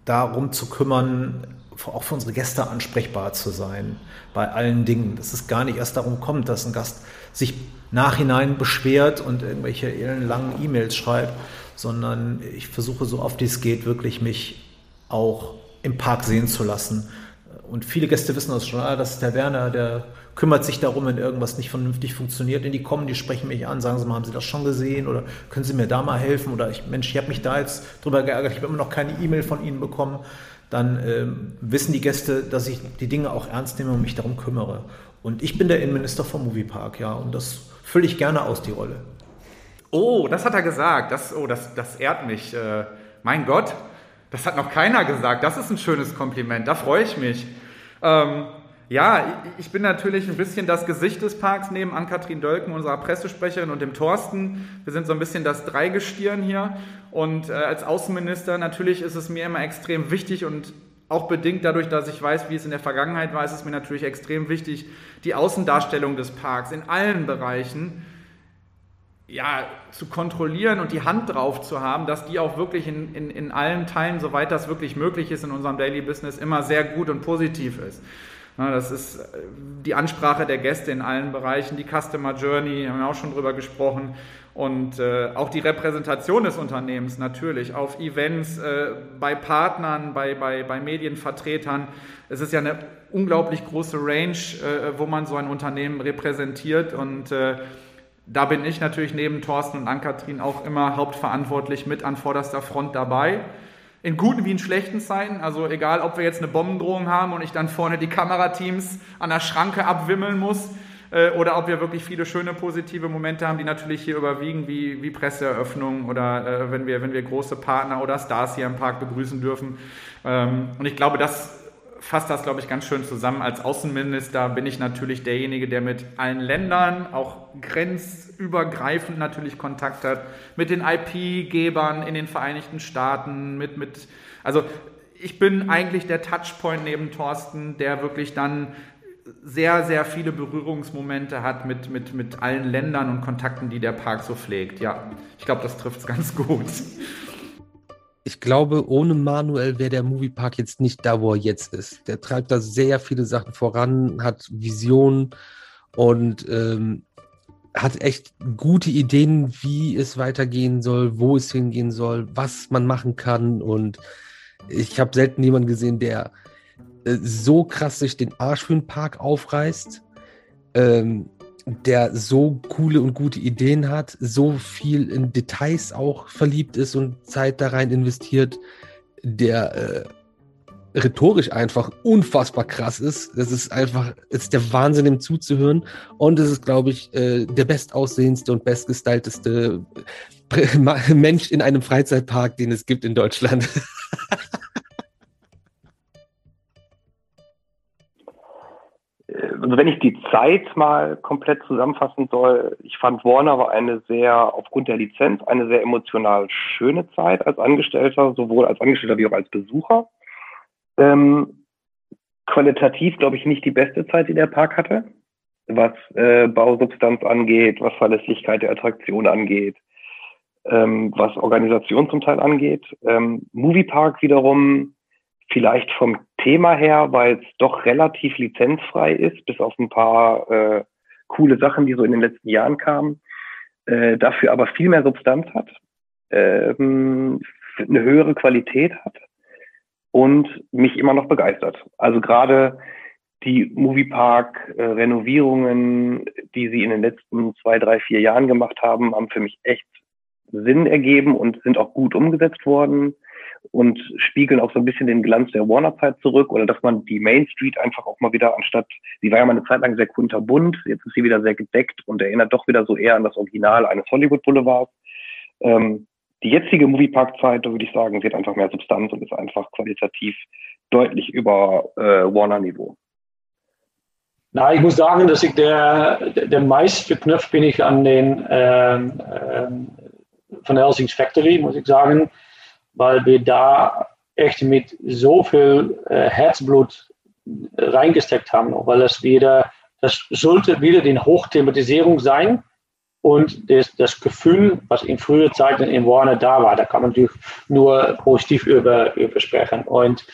darum zu kümmern, auch für unsere Gäste ansprechbar zu sein bei allen Dingen. Dass es gar nicht erst darum kommt, dass ein Gast sich nachhinein beschwert und irgendwelche langen E-Mails schreibt, sondern ich versuche so oft wie es geht, wirklich mich auch im Park sehen zu lassen. Und viele Gäste wissen das schon, ah, das ist der Werner, der kümmert sich darum, wenn irgendwas nicht vernünftig funktioniert. Und die kommen, die sprechen mich an, sagen sie mal, haben Sie das schon gesehen oder können Sie mir da mal helfen? Oder ich, Mensch, ich habe mich da jetzt drüber geärgert, ich habe immer noch keine E-Mail von Ihnen bekommen. Dann ähm, wissen die Gäste, dass ich die Dinge auch ernst nehme und mich darum kümmere. Und ich bin der Innenminister vom Moviepark, ja, und das fülle ich gerne aus, die Rolle. Oh, das hat er gesagt. Das, oh, das, das ehrt mich. Äh, mein Gott, das hat noch keiner gesagt. Das ist ein schönes Kompliment. Da freue ich mich. Ähm, ja, ich bin natürlich ein bisschen das Gesicht des Parks neben Ann-Kathrin Dölken, unserer Pressesprecherin, und dem Thorsten. Wir sind so ein bisschen das Dreigestirn hier. Und äh, als Außenminister natürlich ist es mir immer extrem wichtig und auch bedingt dadurch, dass ich weiß, wie es in der Vergangenheit war, ist es mir natürlich extrem wichtig, die Außendarstellung des Parks in allen Bereichen ja, zu kontrollieren und die Hand drauf zu haben, dass die auch wirklich in, in, in allen Teilen, soweit das wirklich möglich ist in unserem Daily Business, immer sehr gut und positiv ist. Das ist äh, die Ansprache der Gäste in allen Bereichen, die Customer Journey, haben wir auch schon drüber gesprochen. Und äh, auch die Repräsentation des Unternehmens natürlich auf Events, äh, bei Partnern, bei, bei, bei Medienvertretern. Es ist ja eine unglaublich große Range, wo man so ein Unternehmen repräsentiert. Und da bin ich natürlich neben Thorsten und Ann-Kathrin auch immer hauptverantwortlich mit an vorderster Front dabei in guten wie in schlechten Zeiten. Also egal, ob wir jetzt eine Bombendrohung haben und ich dann vorne die Kamerateams an der Schranke abwimmeln muss äh, oder ob wir wirklich viele schöne positive Momente haben, die natürlich hier überwiegen, wie, wie Presseeröffnungen oder äh, wenn, wir, wenn wir große Partner oder Stars hier im Park begrüßen dürfen. Ähm, und ich glaube, das fasst das, glaube ich, ganz schön zusammen. Als Außenminister bin ich natürlich derjenige, der mit allen Ländern, auch grenzübergreifend natürlich Kontakt hat, mit den IP-Gebern in den Vereinigten Staaten, mit, mit, also ich bin eigentlich der Touchpoint neben Thorsten, der wirklich dann sehr, sehr viele Berührungsmomente hat mit, mit, mit allen Ländern und Kontakten, die der Park so pflegt. Ja, ich glaube, das trifft es ganz gut ich glaube, ohne Manuel wäre der Moviepark jetzt nicht da, wo er jetzt ist. Der treibt da sehr viele Sachen voran, hat Visionen und ähm, hat echt gute Ideen, wie es weitergehen soll, wo es hingehen soll, was man machen kann. Und ich habe selten jemanden gesehen, der äh, so krass sich den Arsch für den Park aufreißt. Ähm, der so coole und gute Ideen hat, so viel in Details auch verliebt ist und Zeit da rein investiert, der äh, rhetorisch einfach unfassbar krass ist. Das ist einfach, ist der Wahnsinn, ihm zuzuhören. Und es ist, glaube ich, äh, der bestaussehendste und bestgestylteste Mensch in einem Freizeitpark, den es gibt in Deutschland. also wenn ich die Zeit mal komplett zusammenfassen soll, ich fand Warner war eine sehr, aufgrund der Lizenz, eine sehr emotional schöne Zeit als Angestellter, sowohl als Angestellter wie auch als Besucher. Ähm, qualitativ, glaube ich, nicht die beste Zeit, die der Park hatte, was äh, Bausubstanz angeht, was Verlässlichkeit der Attraktion angeht, ähm, was Organisation zum Teil angeht. Ähm, Moviepark wiederum vielleicht vom Thema her, weil es doch relativ lizenzfrei ist, bis auf ein paar äh, coole Sachen, die so in den letzten Jahren kamen, äh, dafür aber viel mehr Substanz hat, ähm, eine höhere Qualität hat und mich immer noch begeistert. Also gerade die Moviepark-Renovierungen, die sie in den letzten zwei, drei, vier Jahren gemacht haben, haben für mich echt Sinn ergeben und sind auch gut umgesetzt worden und spiegeln auch so ein bisschen den Glanz der Warner-Zeit zurück oder dass man die Main Street einfach auch mal wieder anstatt, sie war ja mal eine Zeit lang sehr kunterbunt, jetzt ist sie wieder sehr gedeckt und erinnert doch wieder so eher an das Original eines Hollywood Boulevards. Ähm, die jetzige Moviepark-Zeit, da würde ich sagen, hat einfach mehr Substanz und ist einfach qualitativ deutlich über äh, Warner-Niveau. Na, ich muss sagen, dass ich der, der meist verknüpft bin ich an den ähm, ähm, von Helsings Factory, muss ich sagen weil wir da echt mit so viel äh, Herzblut reingesteckt haben, weil es wieder, das sollte wieder die Hochthematisierung sein und das, das Gefühl, was in früher Zeiten in Warner da war, da kann man natürlich nur positiv über, über sprechen. Und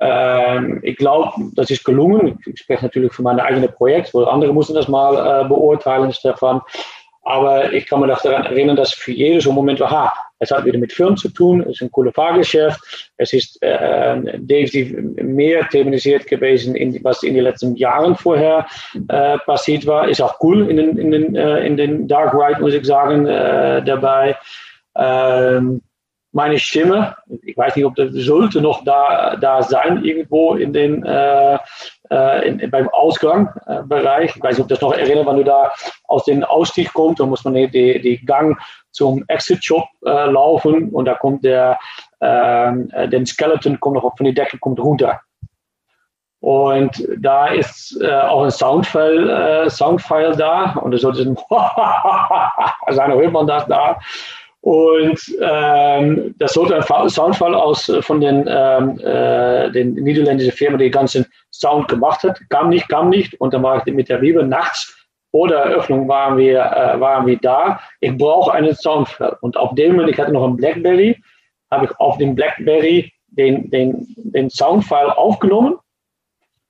Ähm, ich glaube, das ist gelungen. Ich spreche natürlich für mein eigenes Projekt, wo andere müssen das mal äh, beurteilen, Stefan. Aber ich kann mich daran erinnern, dass für jedes Moment, aha, es hat wieder mit Film zu tun, es ist ein cooles Fahrgeschäft, es ist äh, definitiv mehr thematisiert gewesen, in, was in den letzten Jahren vorher äh, passiert war. Ist auch cool in den, in den, äh, in den Dark Ride, muss ich sagen, äh, dabei. Ähm, meine Stimme, ich weiß nicht, ob das sollte noch da, da sein, irgendwo in den, äh, äh in, beim Ausgangsbereich. Ich weiß nicht, ob das noch erinnert, wenn du da aus dem Ausstieg kommst, dann muss man die, die Gang zum Exit-Shop äh, laufen und da kommt der, äh, den Skeleton kommt noch von der Decke kommt runter. Und da ist äh, auch ein Soundfile, äh, Soundfile da und da sollte ein sein, hört man das da. Und ähm, das sollte ein Soundfall aus äh, von den, ähm, äh, den niederländischen Firma, die den ganzen Sound gemacht hat. Kam nicht, kam nicht. Und dann war ich mit der Liebe nachts vor der Eröffnung waren wir, äh, waren wir da. Ich brauche einen Soundfall. Und auf dem Moment, ich hatte noch einen Blackberry, habe ich auf dem Blackberry den, den, den Soundfile aufgenommen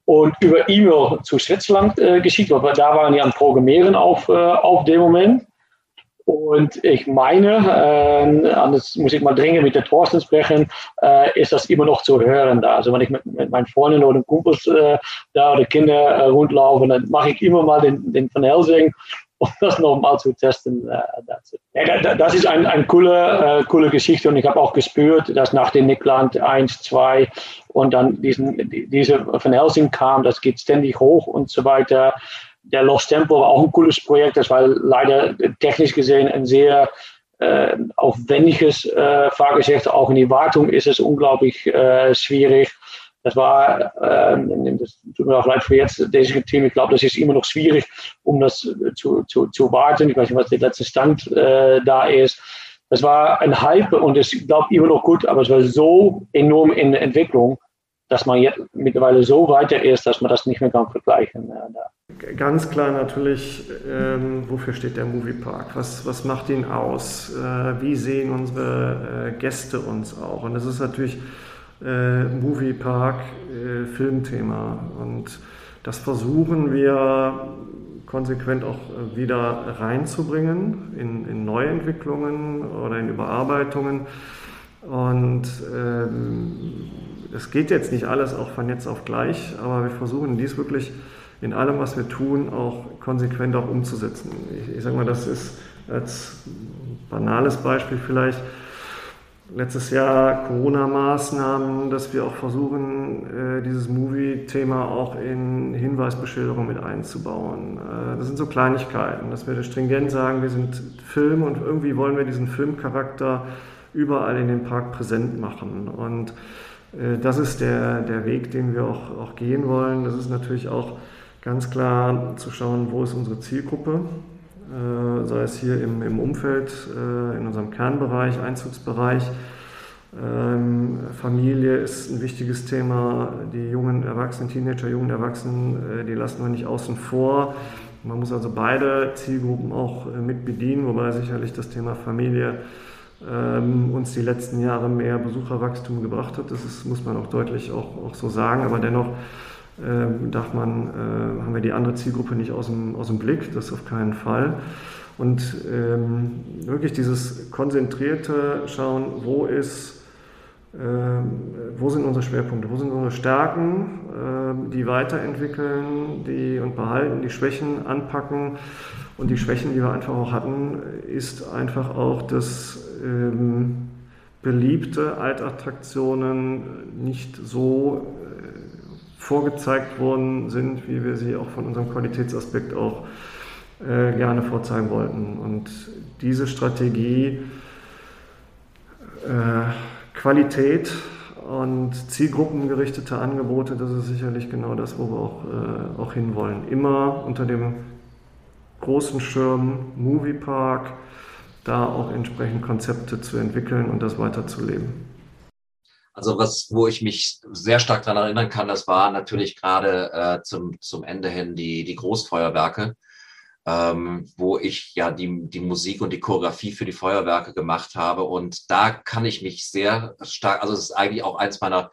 und über E-Mail zu Switzerland äh, geschickt, weil da waren die am Programmieren auf, äh, auf dem Moment. Und ich meine, äh, anders muss ich mal dringend mit der Thorsten sprechen, äh, ist das immer noch zu hören da. Also wenn ich mit, mit meinen Freunden oder Kumpels äh, da oder Kinder äh, rundlaufen, dann mache ich immer mal den, den Van Helsing, um das nochmal zu testen. Äh, ja, das ist eine ein coole, äh, coole Geschichte und ich habe auch gespürt, dass nach dem Nickland 1, 2 und dann diesen, diese Van Helsing kam, das geht ständig hoch und so weiter der Lost Tempo war auch ein cooles Projekt. Das war leider technisch gesehen ein sehr äh, aufwendiges äh, Fahrgeschäft. Auch in die Wartung ist es unglaublich äh, schwierig. Das war, äh, das tut mir auch leid für jetzt, dieses Team. Ich glaube, das ist immer noch schwierig, um das zu, zu, zu warten. Ich weiß nicht, was der letzte Stand äh, da ist. Das war ein Hype und es glaube immer noch gut, aber es war so enorm in Entwicklung, dass man jetzt mittlerweile so weiter ist, dass man das nicht mehr kann vergleichen. Äh, Ganz klar natürlich, ähm, wofür steht der Moviepark? Was, was macht ihn aus? Äh, wie sehen unsere äh, Gäste uns auch? Und das ist natürlich äh, Moviepark, äh, Filmthema. Und das versuchen wir konsequent auch äh, wieder reinzubringen in, in Neuentwicklungen oder in Überarbeitungen. Und ähm, es geht jetzt nicht alles auch von jetzt auf gleich, aber wir versuchen dies wirklich in allem, was wir tun, auch konsequent auch umzusetzen. Ich, ich sage mal, das ist als banales Beispiel vielleicht letztes Jahr Corona-Maßnahmen, dass wir auch versuchen, äh, dieses Movie-Thema auch in Hinweisbeschilderung mit einzubauen. Äh, das sind so Kleinigkeiten, dass wir stringent sagen, wir sind Film und irgendwie wollen wir diesen Filmcharakter überall in den Park präsent machen. Und äh, das ist der, der Weg, den wir auch, auch gehen wollen. Das ist natürlich auch ganz klar zu schauen, wo ist unsere Zielgruppe, äh, sei es hier im, im Umfeld, äh, in unserem Kernbereich, Einzugsbereich. Ähm, Familie ist ein wichtiges Thema. Die jungen Erwachsenen, Teenager, jungen Erwachsenen, die lassen wir nicht außen vor. Man muss also beide Zielgruppen auch mit bedienen, wobei sicherlich das Thema Familie uns die letzten Jahre mehr Besucherwachstum gebracht hat. Das ist, muss man auch deutlich auch, auch so sagen. Aber dennoch äh, darf man, äh, haben wir die andere Zielgruppe nicht aus dem, aus dem Blick, das auf keinen Fall. Und ähm, wirklich dieses konzentrierte Schauen, wo ist, äh, wo sind unsere Schwerpunkte, wo sind unsere Stärken, ähm, die weiterentwickeln die, und behalten, die Schwächen anpacken. Und die Schwächen, die wir einfach auch hatten, ist einfach auch, dass ähm, beliebte Altattraktionen nicht so äh, vorgezeigt worden sind, wie wir sie auch von unserem Qualitätsaspekt auch äh, gerne vorzeigen wollten. Und diese Strategie, äh, Qualität und zielgruppengerichtete Angebote, das ist sicherlich genau das, wo wir auch, äh, auch hinwollen. Immer unter dem großen Schirm Moviepark, da auch entsprechend Konzepte zu entwickeln und das weiterzuleben. Also was, wo ich mich sehr stark daran erinnern kann, das war natürlich gerade äh, zum, zum Ende hin die, die Großfeuerwerke, ähm, wo ich ja die, die Musik und die Choreografie für die Feuerwerke gemacht habe. Und da kann ich mich sehr stark, also es ist eigentlich auch eins meiner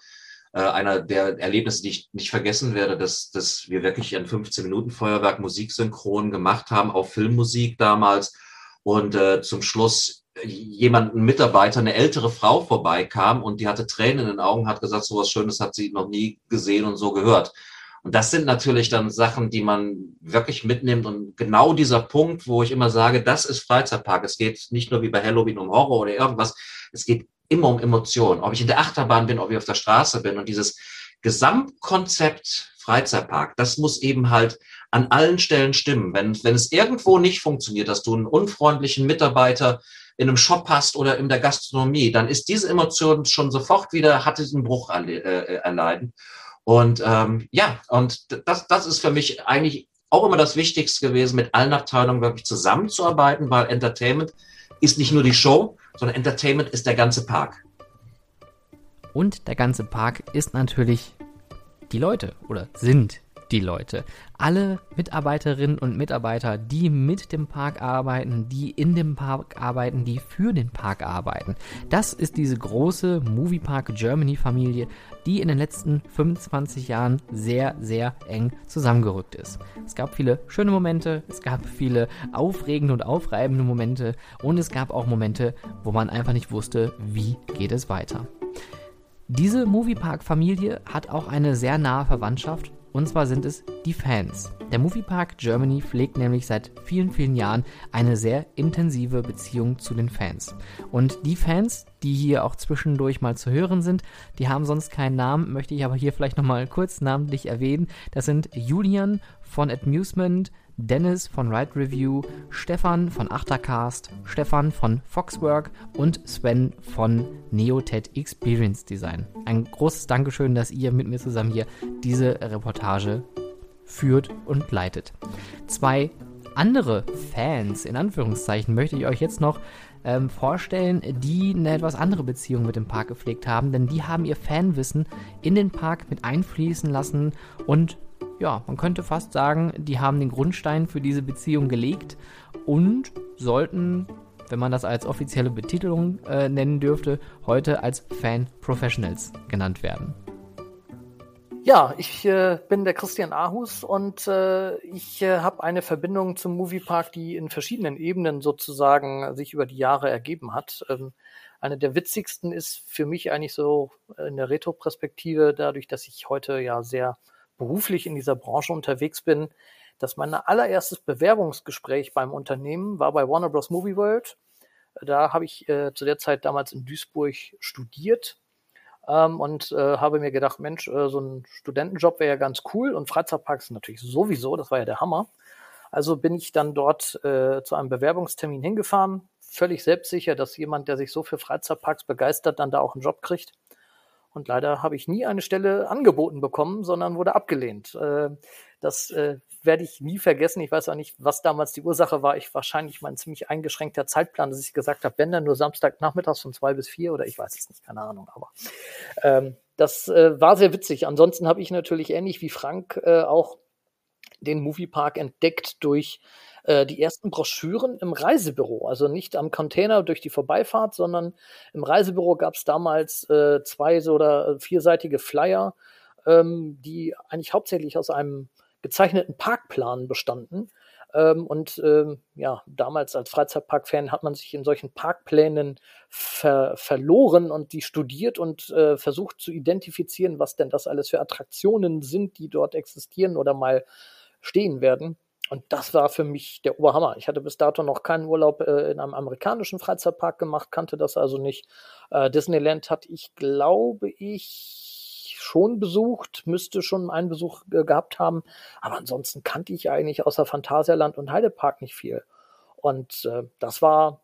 Äh, einer der Erlebnisse, die ich nicht vergessen werde, dass, dass wir wirklich ein 15-Minuten-Feuerwerk musiksynchron gemacht haben, auf Filmmusik damals. Und äh, zum Schluss jemand, ein Mitarbeiter, eine ältere Frau vorbeikam und die hatte Tränen in den Augen, hat gesagt, so was Schönes hat sie noch nie gesehen und so gehört. Und das sind natürlich dann Sachen, die man wirklich mitnimmt. Und genau dieser Punkt, wo ich immer sage, das ist Freizeitpark. Es geht nicht nur wie bei Halloween um Horror oder irgendwas. Es geht immer um Emotionen. Ob ich in der Achterbahn bin, ob ich auf der Straße bin. Und dieses Gesamtkonzept Freizeitpark, das muss eben halt an allen Stellen stimmen. Wenn, wenn es irgendwo nicht funktioniert, dass du einen unfreundlichen Mitarbeiter in einem Shop hast oder in der Gastronomie, dann ist diese Emotion schon sofort wieder, hat diesen Bruch äh, erleiden. Und ähm, ja, und das, das ist für mich eigentlich auch immer das Wichtigste gewesen, mit allen Abteilungen wirklich zusammenzuarbeiten, weil Entertainment ist nicht nur die Show, sondern Entertainment ist der ganze Park. Und der ganze Park ist natürlich die Leute oder sind die Leute. Alle Mitarbeiterinnen und Mitarbeiter, die mit dem Park arbeiten, die in dem Park arbeiten, die für den Park arbeiten. Das ist diese große Movie Park Germany Familie, die in den letzten 25 Jahren sehr, sehr eng zusammengerückt ist. Es gab viele schöne Momente, es gab viele aufregende und aufreibende Momente und es gab auch Momente, wo man einfach nicht wusste, wie geht es weiter. Diese Moviepark-Familie hat auch eine sehr nahe Verwandtschaft und zwar sind es die Fans. Der Moviepark Germany pflegt nämlich seit vielen, vielen Jahren eine sehr intensive Beziehung zu den Fans. Und die Fans, die hier auch zwischendurch mal zu hören sind, die haben sonst keinen Namen, möchte ich aber hier vielleicht nochmal kurz namentlich erwähnen. Das sind Julian von Amusement, Dennis von Ride Review, Stefan von Achtercast, Stefan von Foxwork und Sven von Neotet Experience Design. Ein großes Dankeschön, dass ihr mit mir zusammen hier diese Reportage führt und leitet. Zwei andere Fans, in Anführungszeichen, möchte ich euch jetzt noch ähm, vorstellen, die eine etwas andere Beziehung mit dem Park gepflegt haben, denn die haben ihr Fanwissen in den Park mit einfließen lassen und ja, man könnte fast sagen, die haben den Grundstein für diese Beziehung gelegt und sollten, wenn man das als offizielle Betitelung äh, nennen dürfte, heute als Fan Professionals genannt werden. Ja, ich äh, bin der Christian Ahus und äh, ich äh, habe eine Verbindung zum Moviepark, die in verschiedenen Ebenen sozusagen sich über die Jahre ergeben hat. Ähm, eine der witzigsten ist für mich eigentlich so in der Retroperspektive, dadurch, dass ich heute ja sehr beruflich in dieser Branche unterwegs bin, dass mein allererstes Bewerbungsgespräch beim Unternehmen war bei Warner Bros. Movie World. Da habe ich äh, zu der Zeit damals in Duisburg studiert ähm, und äh, habe mir gedacht, Mensch, äh, so ein Studentenjob wäre ja ganz cool und Freizeitparks natürlich sowieso, das war ja der Hammer. Also bin ich dann dort äh, zu einem Bewerbungstermin hingefahren, völlig selbstsicher, dass jemand, der sich so für Freizeitparks begeistert, dann da auch einen Job kriegt. Und leider habe ich nie eine Stelle angeboten bekommen, sondern wurde abgelehnt. Äh, das äh, werde ich nie vergessen. Ich weiß auch nicht, was damals die Ursache war. Ich wahrscheinlich mein ziemlich eingeschränkter Zeitplan, dass ich gesagt habe, wenn dann nur Samstagnachmittags von zwei bis vier oder ich weiß es nicht, keine Ahnung. Aber ähm, das äh, war sehr witzig. Ansonsten habe ich natürlich ähnlich wie Frank auch den Moviepark entdeckt durch äh, die ersten Broschüren im Reisebüro. Also nicht am Container durch die Vorbeifahrt, sondern im Reisebüro gab es damals äh, zwei so oder vierseitige Flyer, ähm, die eigentlich hauptsächlich aus einem gezeichneten Parkplan bestanden. Ähm, und ähm, ja, damals als Freizeitpark-Fan hat man sich in solchen Parkplänen ver verloren und die studiert und äh, versucht zu identifizieren, was denn das alles für Attraktionen sind, die dort existieren oder mal stehen werden. Und das war für mich der Oberhammer. Ich hatte bis dato noch keinen Urlaub äh, in einem amerikanischen Freizeitpark gemacht, kannte das also nicht. Äh, Disneyland hatte ich, glaube ich, schon besucht, müsste schon einen Besuch äh, gehabt haben. Aber ansonsten kannte ich eigentlich außer Phantasialand und Heidepark nicht viel. Und äh, das war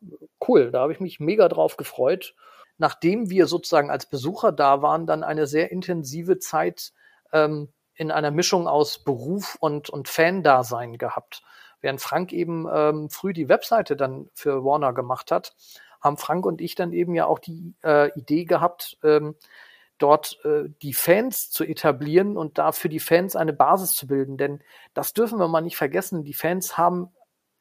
cool. Da habe ich mich mega drauf gefreut. Nachdem wir sozusagen als Besucher da waren, dann eine sehr intensive Zeit ähm, in einer Mischung aus Beruf und, und Fan-Dasein gehabt. Während Frank eben ähm, früh die Webseite dann für Warner gemacht hat, haben Frank und ich dann eben ja auch die äh, Idee gehabt, ähm, dort äh, die Fans zu etablieren und da für die Fans eine Basis zu bilden. Denn das dürfen wir mal nicht vergessen. Die Fans haben,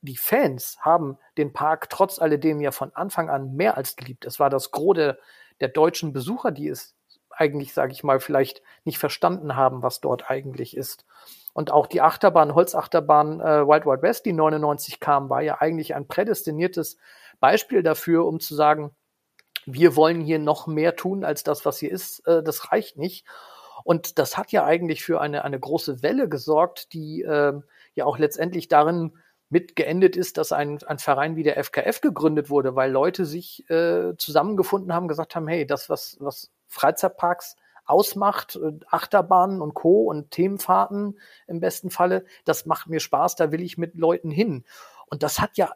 die Fans haben den Park trotz alledem ja von Anfang an mehr als geliebt. Es war das Gros der, der deutschen Besucher, die es eigentlich, sage ich mal, vielleicht nicht verstanden haben, was dort eigentlich ist. Und auch die Achterbahn, Holzachterbahn äh, Wild Wild West, die 99 kam, war ja eigentlich ein prädestiniertes Beispiel dafür, um zu sagen, wir wollen hier noch mehr tun als das, was hier ist. Äh, das reicht nicht. Und das hat ja eigentlich für eine, eine große Welle gesorgt, die äh, ja auch letztendlich darin mit geendet ist, dass ein, ein Verein wie der FKF gegründet wurde, weil Leute sich äh, zusammengefunden haben, gesagt haben, hey, das, was, was Freizeitparks ausmacht, äh, Achterbahnen und Co. und Themenfahrten im besten Falle, das macht mir Spaß, da will ich mit Leuten hin. Und das hat ja,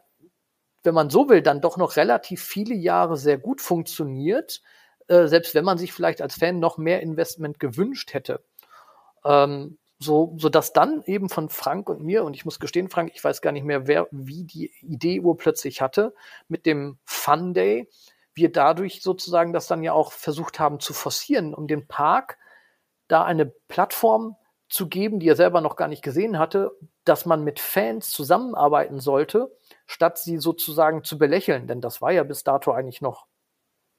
wenn man so will, dann doch noch relativ viele Jahre sehr gut funktioniert, äh, selbst wenn man sich vielleicht als Fan noch mehr Investment gewünscht hätte. Ähm, so, so dass dann eben von Frank und mir, und ich muss gestehen, Frank, ich weiß gar nicht mehr, wer, wie die Idee urplötzlich hatte, mit dem Fun Day, wir dadurch sozusagen das dann ja auch versucht haben zu forcieren, um den Park da eine Plattform zu geben, die er selber noch gar nicht gesehen hatte, dass man mit Fans zusammenarbeiten sollte, statt sie sozusagen zu belächeln. Denn das war ja bis dato eigentlich noch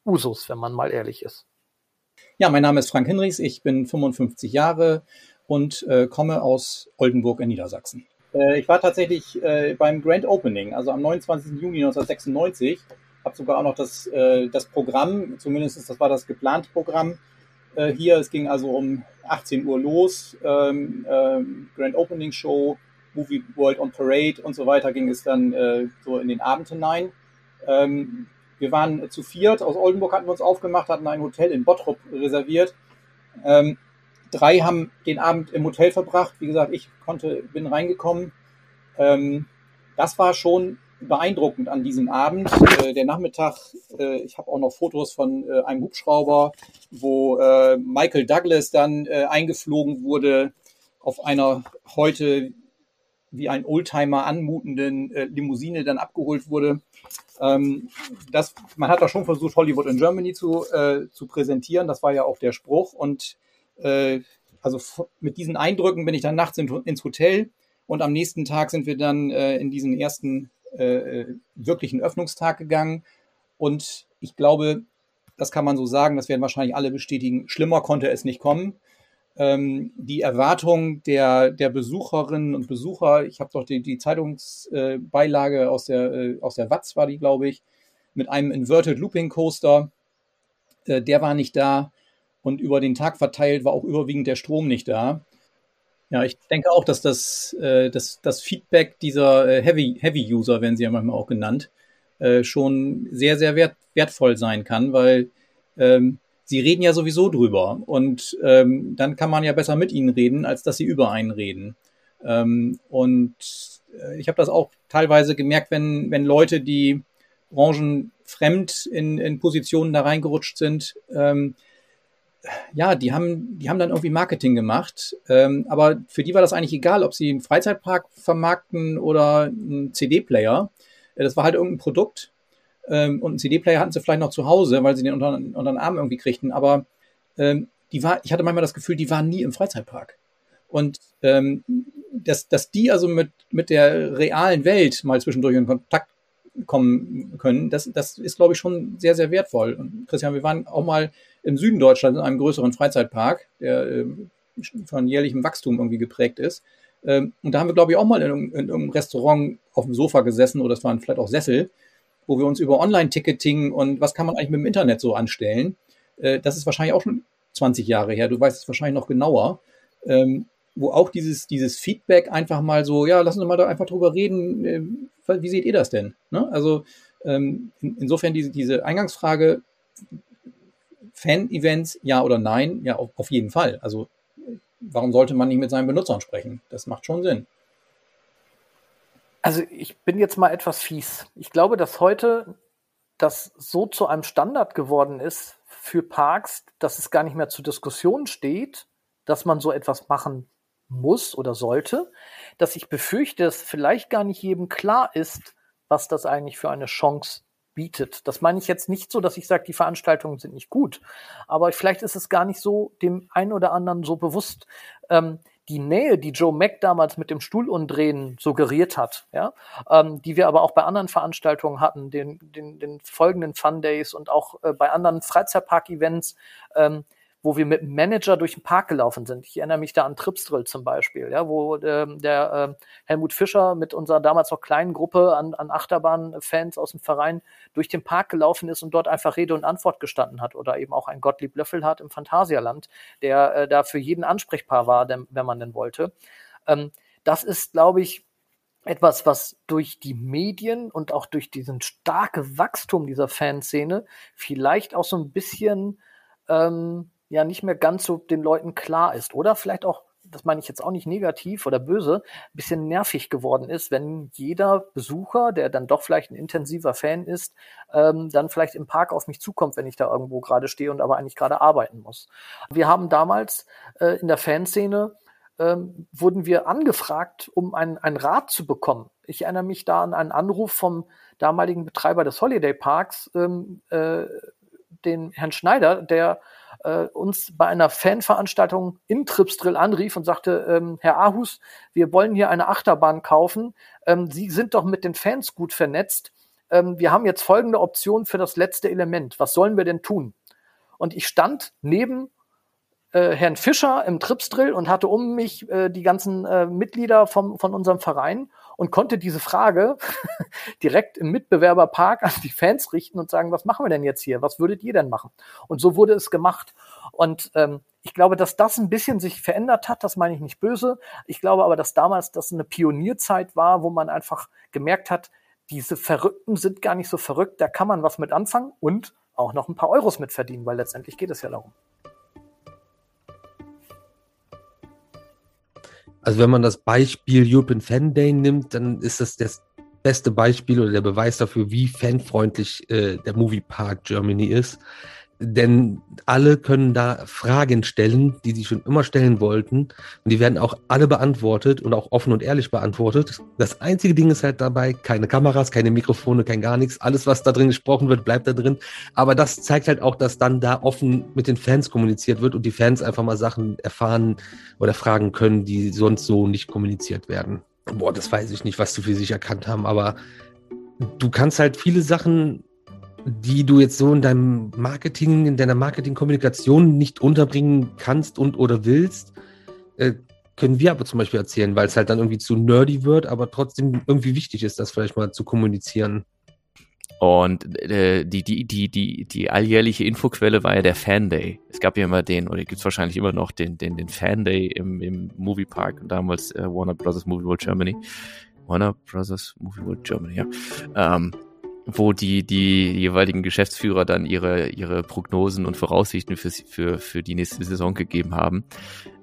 Usus, wenn man mal ehrlich ist. Ja, mein Name ist Frank Hinrichs, ich bin 55 Jahre und äh, komme aus Oldenburg in Niedersachsen. Äh, ich war tatsächlich äh, beim Grand Opening, also am 29. Juni 1996, habe sogar auch noch das, äh, das Programm, zumindest das war das geplante Programm äh, hier. Es ging also um 18 Uhr los, ähm, ähm, Grand Opening Show, Movie World on Parade und so weiter ging es dann äh, so in den Abend hinein. Ähm, wir waren zu viert, aus Oldenburg hatten wir uns aufgemacht, hatten ein Hotel in Bottrop reserviert. Ähm, drei haben den Abend im Hotel verbracht. Wie gesagt, ich konnte, bin reingekommen. Ähm, das war schon beeindruckend an diesem Abend. Äh, der Nachmittag, äh, ich habe auch noch Fotos von äh, einem Hubschrauber, wo äh, Michael Douglas dann äh, eingeflogen wurde auf einer heute wie ein Oldtimer anmutenden äh, Limousine dann abgeholt wurde. Ähm, das, man hat da schon versucht, Hollywood in Germany zu, zu präsentieren. Das war ja auch der Spruch. Und also mit diesen Eindrücken bin ich dann nachts in, ins Hotel und am nächsten Tag sind wir dann in diesen ersten äh, wirklichen Öffnungstag gegangen. Und ich glaube, das kann man so sagen, das werden wahrscheinlich alle bestätigen, schlimmer konnte es nicht kommen. Ähm, die Erwartung der, der Besucherinnen und Besucher, ich habe doch die, die Zeitungsbeilage aus der, äh, aus der Watz, war die, glaube ich, mit einem Inverted Looping Coaster, äh, der war nicht da. Und über den Tag verteilt war auch überwiegend der Strom nicht da. Ja, ich denke auch, dass das, äh, das, das Feedback dieser äh, Heavy, Heavy User, werden sie ja manchmal auch genannt, äh, schon sehr, sehr wert, wertvoll sein kann, weil ähm, sie reden ja sowieso drüber und ähm, dann kann man ja besser mit ihnen reden, als dass sie über einen reden. Ähm, und äh, ich habe das auch teilweise gemerkt, wenn, wenn Leute, die branchenfremd in, in Positionen da reingerutscht sind, ähm, ja, die haben, die haben dann irgendwie Marketing gemacht, ähm, aber für die war das eigentlich egal, ob sie einen Freizeitpark vermarkten oder einen CD-Player. Äh, das war halt irgendein Produkt ähm, und einen CD-Player hatten sie vielleicht noch zu Hause, weil sie den unter, unter den Arm irgendwie kriegten, aber ähm, die war, ich hatte manchmal das Gefühl, die waren nie im Freizeitpark. Und ähm, dass, dass die also mit, mit der realen Welt mal zwischendurch in Kontakt kommen können, das, das ist, glaube ich, schon sehr, sehr wertvoll. Und Christian, wir waren auch mal im Süden Deutschlands in einem größeren Freizeitpark, der äh, von jährlichem Wachstum irgendwie geprägt ist. Ähm, und da haben wir, glaube ich, auch mal in, in, einem Restaurant auf dem Sofa gesessen oder es waren vielleicht auch Sessel, wo wir uns über Online-Ticketing und was kann man eigentlich mit dem Internet so anstellen. Äh, das ist wahrscheinlich auch schon 20 Jahre her. Du weißt es wahrscheinlich noch genauer. Ähm, wo auch dieses, dieses Feedback einfach mal so, ja, lassen Sie mal da einfach drüber reden. Wie seht ihr das denn? Ne? Also ähm, in, insofern diese, diese Eingangsfrage, Fan-Events, ja oder nein? Ja, auf, auf jeden Fall. Also warum sollte man nicht mit seinen Benutzern sprechen? Das macht schon Sinn. Also ich bin jetzt mal etwas fies. Ich glaube, dass heute das so zu einem Standard geworden ist für Parks, dass es gar nicht mehr zur Diskussion steht, dass man so etwas machen muss oder sollte, dass ich befürchte, dass vielleicht gar nicht jedem klar ist, was das eigentlich für eine Chance bietet. Das meine ich jetzt nicht so, dass ich sage, die Veranstaltungen sind nicht gut, aber vielleicht ist es gar nicht so dem einen oder anderen so bewusst. Ähm, die Nähe, die Joe Mack damals mit dem Stuhl umdrehen suggeriert hat, ja, ähm, die wir aber auch bei anderen Veranstaltungen hatten, den, den, den folgenden Fun Days und auch äh, bei anderen Freizeitpark-Events, ähm, wo wir mit dem Manager durch den Park gelaufen sind. Ich erinnere mich da an Tripsdrill zum Beispiel, ja, wo ähm, der äh, Helmut Fischer mit unserer damals noch kleinen Gruppe an, an Achterbahn-Fans aus dem Verein durch den Park gelaufen ist und dort einfach Rede und Antwort gestanden hat. Oder eben auch ein Gottlieb Löffelhardt im Phantasialand, der äh, da für jeden ansprechbar war, denn, wenn man denn wollte. Ähm, das ist, glaube ich, etwas, was durch die Medien und auch durch diesen starke Wachstum dieser Fanszene vielleicht auch so ein bisschen ähm, ja nicht mehr ganz so den Leuten klar ist. Oder vielleicht auch, das meine ich jetzt auch nicht negativ oder böse, ein bisschen nervig geworden ist, wenn jeder Besucher, der dann doch vielleicht ein intensiver Fan ist, ähm, dann vielleicht im Park auf mich zukommt, wenn ich da irgendwo gerade stehe und aber eigentlich gerade arbeiten muss. Wir haben damals äh, in der Fanszene ähm, wurden wir angefragt, um einen, einen Rat zu bekommen. Ich erinnere mich da an einen Anruf vom damaligen Betreiber des Holiday Parks, ähm, äh, den Herrn Schneider, der äh, uns bei einer Fanveranstaltung in Tripsdrill anrief und sagte, ähm, Herr Ahus, wir wollen hier eine Achterbahn kaufen. Ähm, Sie sind doch mit den Fans gut vernetzt. Ähm, wir haben jetzt folgende Option für das letzte Element. Was sollen wir denn tun? Und ich stand neben äh, Herrn Fischer im Tripsdrill und hatte um mich äh, die ganzen äh, Mitglieder vom, von unserem Verein und konnte diese Frage direkt im Mitbewerberpark an die Fans richten und sagen, was machen wir denn jetzt hier? Was würdet ihr denn machen? Und so wurde es gemacht. Und ähm, ich glaube, dass das ein bisschen sich verändert hat, das meine ich nicht böse. Ich glaube aber, dass damals das eine Pionierzeit war, wo man einfach gemerkt hat, diese Verrückten sind gar nicht so verrückt, da kann man was mit anfangen und auch noch ein paar Euros mit verdienen, weil letztendlich geht es ja darum. Also wenn man das Beispiel European Fan Day nimmt, dann ist das das beste Beispiel oder der Beweis dafür, wie fanfreundlich äh, der Movie Park Germany ist. Denn alle können da Fragen stellen, die sie schon immer stellen wollten. Und die werden auch alle beantwortet und auch offen und ehrlich beantwortet. Das einzige Ding ist halt dabei, keine Kameras, keine Mikrofone, kein gar nichts. Alles, was da drin gesprochen wird, bleibt da drin. Aber das zeigt halt auch, dass dann da offen mit den Fans kommuniziert wird und die Fans einfach mal Sachen erfahren oder fragen können, die sonst so nicht kommuniziert werden. Boah, das weiß ich nicht, was du für sich erkannt haben, aber du kannst halt viele Sachen die du jetzt so in deinem Marketing, in deiner Marketingkommunikation nicht unterbringen kannst und oder willst, äh, können wir aber zum Beispiel erzählen, weil es halt dann irgendwie zu nerdy wird, aber trotzdem irgendwie wichtig ist, das vielleicht mal zu kommunizieren. Und äh, die, die, die, die, die alljährliche Infoquelle war ja der Fan Day. Es gab ja immer den, oder gibt es wahrscheinlich immer noch den, den, den Fan Day im, im Moviepark, damals äh, Warner Brothers Movie World Germany. Warner Brothers Movie World Germany, ja. Ähm, wo die, die jeweiligen Geschäftsführer dann ihre, ihre Prognosen und Voraussichten für, für, für die nächste Saison gegeben haben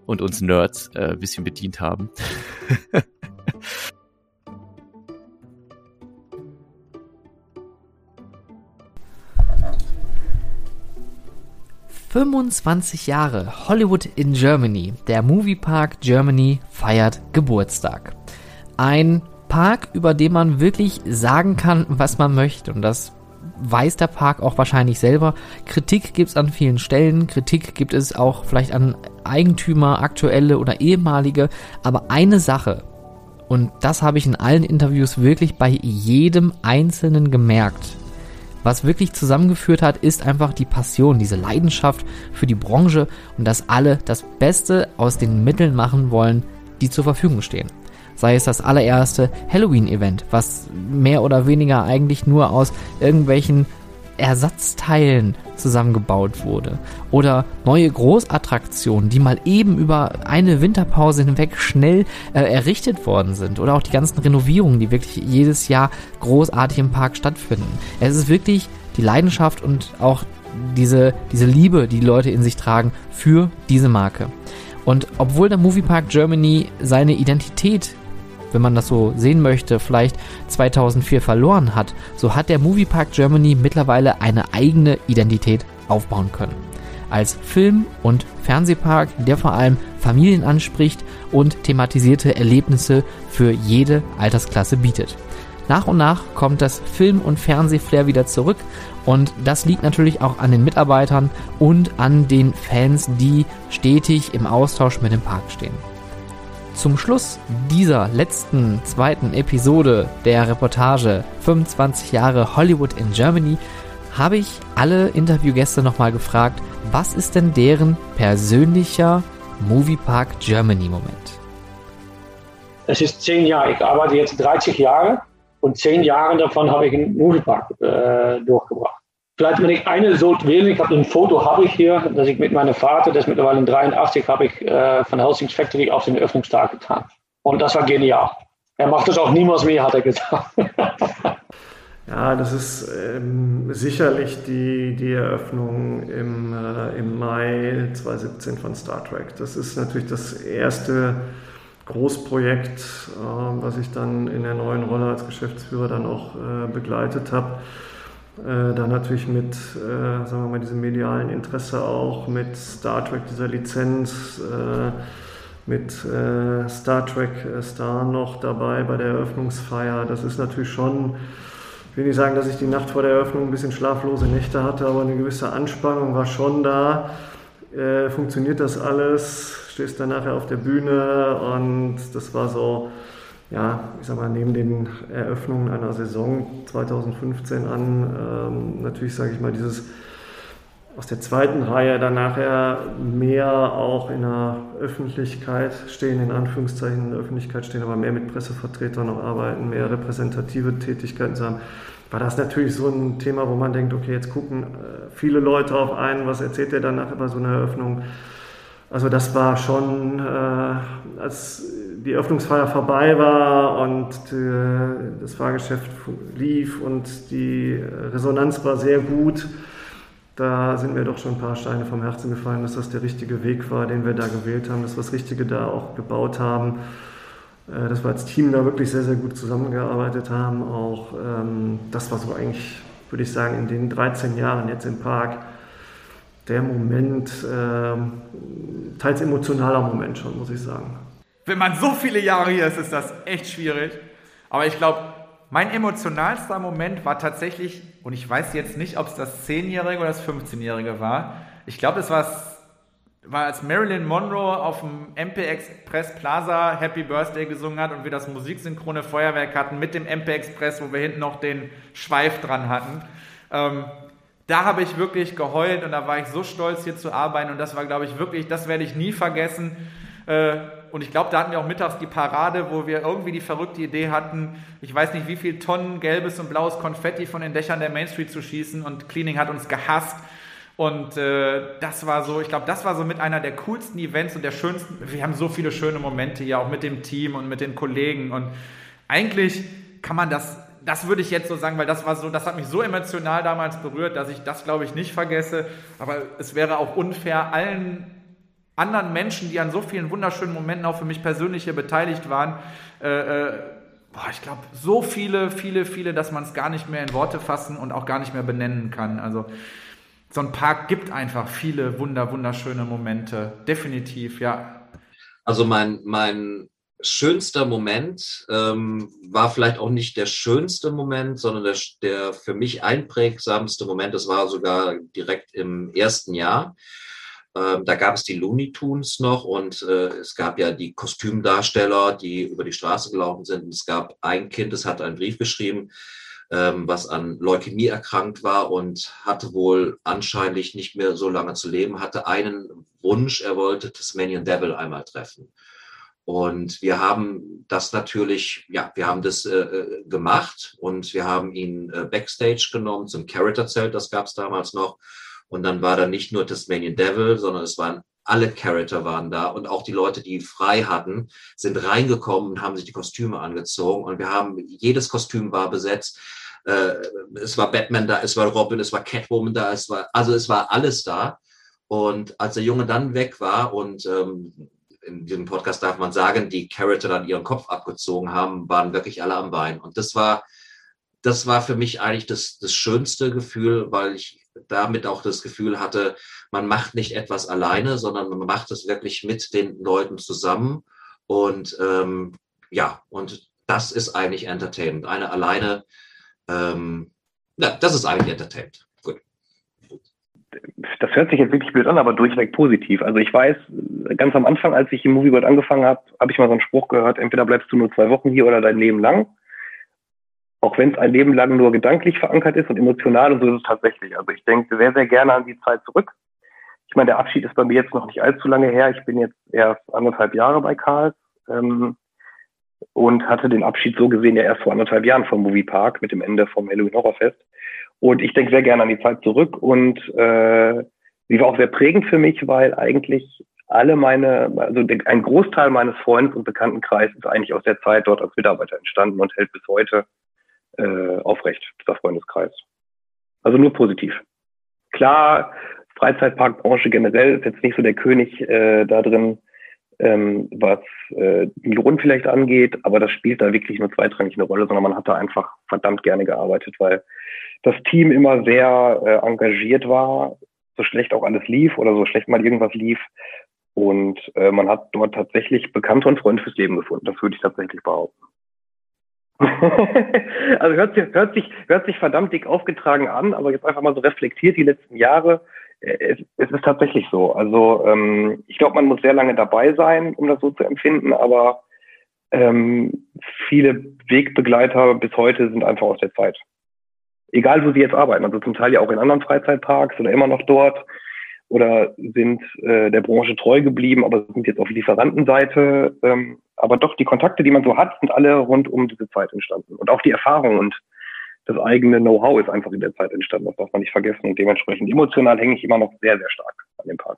und uns Nerds äh, ein bisschen bedient haben. 25 Jahre Hollywood in Germany. Der Moviepark Germany feiert Geburtstag. Ein Park, über den man wirklich sagen kann, was man möchte. Und das weiß der Park auch wahrscheinlich selber. Kritik gibt es an vielen Stellen, Kritik gibt es auch vielleicht an Eigentümer, aktuelle oder ehemalige. Aber eine Sache, und das habe ich in allen Interviews wirklich bei jedem Einzelnen gemerkt, was wirklich zusammengeführt hat, ist einfach die Passion, diese Leidenschaft für die Branche und dass alle das Beste aus den Mitteln machen wollen, die zur Verfügung stehen sei es das allererste Halloween-Event, was mehr oder weniger eigentlich nur aus irgendwelchen Ersatzteilen zusammengebaut wurde. Oder neue Großattraktionen, die mal eben über eine Winterpause hinweg schnell äh, errichtet worden sind. Oder auch die ganzen Renovierungen, die wirklich jedes Jahr großartig im Park stattfinden. Es ist wirklich die Leidenschaft und auch diese, diese Liebe, die, Leute in sich tragen für diese Marke. Und obwohl der Moviepark Germany seine Identität wenn man das so sehen möchte, vielleicht 2004 verloren hat, so hat der Moviepark Germany mittlerweile eine eigene Identität aufbauen können. Als Film- und Fernsehpark, der vor allem Familien anspricht und thematisierte Erlebnisse für jede Altersklasse bietet. Nach und nach kommt das Film- und Fernsehflair wieder zurück und das liegt natürlich auch an den Mitarbeitern und an den Fans, die stetig im Austausch mit dem Park stehen. Zum Schluss dieser letzten zweiten Episode der Reportage 25 Jahre Hollywood in Germany habe ich alle Interviewgäste nochmal gefragt, was ist denn deren persönlicher Moviepark Germany Moment? Es ist zehn Jahre. Ich arbeite jetzt 30 Jahre und zehn Jahre davon habe ich einen Moviepark äh, durchgebracht. Vielleicht, wenn ich eine so wählen, ich habe ein Foto, habe ich hier, dass ich mit meinem Vater, ist mittlerweile in 83, habe ich äh, von Helsings Factory auf den Öffnungstag getan. Und das war genial. Er macht das auch niemals mehr, hat er gesagt. Ja, das ist ähm, sicherlich die, die Eröffnung im, äh, im Mai 2017 von Star Trek. Das ist natürlich das erste Großprojekt, äh, was ich dann in der neuen Rolle als Geschäftsführer dann auch äh, begleitet habe. Äh, dann natürlich mit, äh, sagen wir mal, diesem medialen Interesse auch, mit Star Trek, dieser Lizenz, äh, mit Star Trek Star noch dabei bei der Eröffnungsfeier. Das ist natürlich schon ich will nicht sagen, dass ich die Nacht vor der Eröffnung ein bisschen schlaflose Nächte hatte, aber eine gewisse Anspannung war schon da. Äh, funktioniert das alles? Stehst dann nachher auf der Bühne und das war so, ja, ich sag mal, neben den Eröffnungen einer Saison 2015 an, ähm, natürlich sage ich mal, dieses aus der zweiten Reihe dann nachher mehr auch in der Öffentlichkeit stehen, in Anführungszeichen in der Öffentlichkeit stehen, aber mehr mit Pressevertretern noch arbeiten, mehr repräsentative Tätigkeiten zu haben, war das natürlich so ein Thema, wo man denkt, okay, jetzt gucken äh, viele Leute auf einen, was erzählt der danach über so eine Eröffnung. Also das war schon, äh, als die Eröffnungsfeier vorbei war und äh, das Fahrgeschäft lief und die Resonanz war sehr gut, da sind mir doch schon ein paar Steine vom Herzen gefallen, dass das der richtige Weg war, den wir da gewählt haben, dass wir das Richtige da auch gebaut haben, äh, dass wir als Team da wirklich sehr, sehr gut zusammengearbeitet haben. Auch ähm, das war so eigentlich, würde ich sagen, in den 13 Jahren jetzt im Park der Moment, ähm, teils emotionaler Moment schon, muss ich sagen. Wenn man so viele Jahre hier ist, ist das echt schwierig. Aber ich glaube, mein emotionalster Moment war tatsächlich, und ich weiß jetzt nicht, ob es das 10-Jährige oder das 15-Jährige war. Ich glaube, es war, war, als Marilyn Monroe auf dem MP Express Plaza Happy Birthday gesungen hat und wir das musiksynchrone Feuerwerk hatten mit dem MP Express, wo wir hinten noch den Schweif dran hatten. Ähm, da habe ich wirklich geheult und da war ich so stolz, hier zu arbeiten. Und das war, glaube ich, wirklich, das werde ich nie vergessen. Äh, und ich glaube, da hatten wir auch mittags die Parade, wo wir irgendwie die verrückte Idee hatten, ich weiß nicht, wie viel Tonnen gelbes und blaues Konfetti von den Dächern der Main Street zu schießen und Cleaning hat uns gehasst. Und äh, das war so, ich glaube, das war so mit einer der coolsten Events und der schönsten. Wir haben so viele schöne Momente hier, auch mit dem Team und mit den Kollegen. Und eigentlich kann man das, das würde ich jetzt so sagen, weil das war so, das hat mich so emotional damals berührt, dass ich das, glaube ich, nicht vergesse. Aber es wäre auch unfair, allen anderen Menschen, die an so vielen wunderschönen Momenten auch für mich persönlich hier beteiligt waren, äh, äh, boah, ich glaube, so viele, viele, viele, dass man es gar nicht mehr in Worte fassen und auch gar nicht mehr benennen kann. Also so ein Park gibt einfach viele wunder, wunderschöne Momente. Definitiv, ja. Also mein, mein schönster Moment ähm, war vielleicht auch nicht der schönste Moment, sondern der, der für mich einprägsamste Moment. Das war sogar direkt im ersten Jahr. Ähm, da gab es die Looney Tunes noch und äh, es gab ja die Kostümdarsteller, die über die Straße gelaufen sind. Und es gab ein Kind, das hat einen Brief geschrieben, ähm, was an Leukämie erkrankt war und hatte wohl anscheinend nicht mehr so lange zu leben, hatte einen Wunsch, er wollte Tasmanian Devil einmal treffen. Und wir haben das natürlich, ja, wir haben das äh, äh gemacht und wir haben ihn äh, backstage genommen zum Character-Zelt, das gab es damals noch und dann war da nicht nur Tasmanian Devil, sondern es waren alle Charakter waren da und auch die Leute, die frei hatten, sind reingekommen und haben sich die Kostüme angezogen und wir haben, jedes Kostüm war besetzt. Äh, es war Batman da, es war Robin, es war Catwoman da, es war, also es war alles da. Und als der Junge dann weg war und ähm, in diesem Podcast darf man sagen, die Charakter dann ihren Kopf abgezogen haben, waren wirklich alle am Bein. Und das war, das war für mich eigentlich das, das schönste Gefühl, weil ich damit auch das Gefühl hatte, man macht nicht etwas alleine, sondern man macht es wirklich mit den Leuten zusammen. Und ähm, ja, und das ist eigentlich Entertainment. Eine alleine, ähm, ja, das ist eigentlich Entertainment. Gut. Das hört sich jetzt wirklich blöd an, aber durchweg positiv. Also ich weiß, ganz am Anfang, als ich im Movieworld angefangen habe, habe ich mal so einen Spruch gehört, entweder bleibst du nur zwei Wochen hier oder dein Leben lang. Auch wenn es ein Leben lang nur gedanklich verankert ist und emotional und so ist es tatsächlich. Also ich denke sehr, sehr gerne an die Zeit zurück. Ich meine, der Abschied ist bei mir jetzt noch nicht allzu lange her. Ich bin jetzt erst anderthalb Jahre bei Karls ähm, und hatte den Abschied so gesehen ja erst vor anderthalb Jahren vom Moviepark mit dem Ende vom Halloween Horrorfest. Und ich denke sehr gerne an die Zeit zurück und äh, sie war auch sehr prägend für mich, weil eigentlich alle meine, also ein Großteil meines Freundes- und Bekanntenkreises ist eigentlich aus der Zeit dort als Mitarbeiter entstanden und hält bis heute äh, aufrecht, dieser Freundeskreis. Also nur positiv. Klar, Freizeitparkbranche generell ist jetzt nicht so der König äh, da drin, ähm, was äh, die Lohn vielleicht angeht, aber das spielt da wirklich nur zweitrangig eine Rolle, sondern man hat da einfach verdammt gerne gearbeitet, weil das Team immer sehr äh, engagiert war, so schlecht auch alles lief oder so schlecht mal irgendwas lief. Und äh, man hat dort tatsächlich Bekannte und Freunde fürs Leben gefunden. Das würde ich tatsächlich behaupten. also hört sich, hört, sich, hört sich verdammt dick aufgetragen an, aber jetzt einfach mal so reflektiert die letzten Jahre. Äh, es, es ist tatsächlich so. Also ähm, ich glaube, man muss sehr lange dabei sein, um das so zu empfinden, aber ähm, viele Wegbegleiter bis heute sind einfach aus der Zeit. Egal, wo sie jetzt arbeiten, also zum Teil ja auch in anderen Freizeitparks oder immer noch dort oder sind äh, der Branche treu geblieben, aber sind jetzt auf Lieferantenseite. Ähm, aber doch, die Kontakte, die man so hat, sind alle rund um diese Zeit entstanden. Und auch die Erfahrung und das eigene Know-how ist einfach in der Zeit entstanden. Das darf man nicht vergessen. Und dementsprechend emotional hänge ich immer noch sehr, sehr stark an dem Park.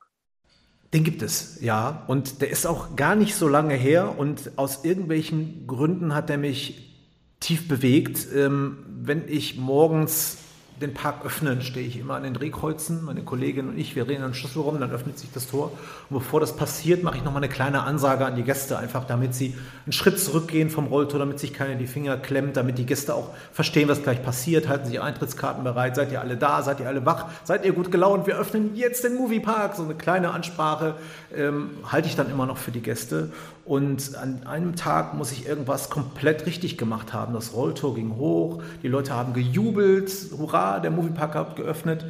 Den gibt es, ja. Und der ist auch gar nicht so lange her. Und aus irgendwelchen Gründen hat er mich tief bewegt. Ähm, wenn ich morgens den Park öffnen, stehe ich immer an den Drehkreuzen. Meine Kollegin und ich, wir drehen einen Schlüssel rum, dann öffnet sich das Tor. Und bevor das passiert, mache ich nochmal eine kleine Ansage an die Gäste, einfach damit sie einen Schritt zurückgehen vom Rolltor, damit sich keiner die Finger klemmt, damit die Gäste auch verstehen, was gleich passiert. Halten Sie Eintrittskarten bereit, seid ihr alle da, seid ihr alle wach, seid ihr gut gelaunt, wir öffnen jetzt den Moviepark. So eine kleine Ansprache ähm, halte ich dann immer noch für die Gäste. Und an einem Tag muss ich irgendwas komplett richtig gemacht haben. Das Rolltor ging hoch, die Leute haben gejubelt, hurra, der Moviepark hat geöffnet.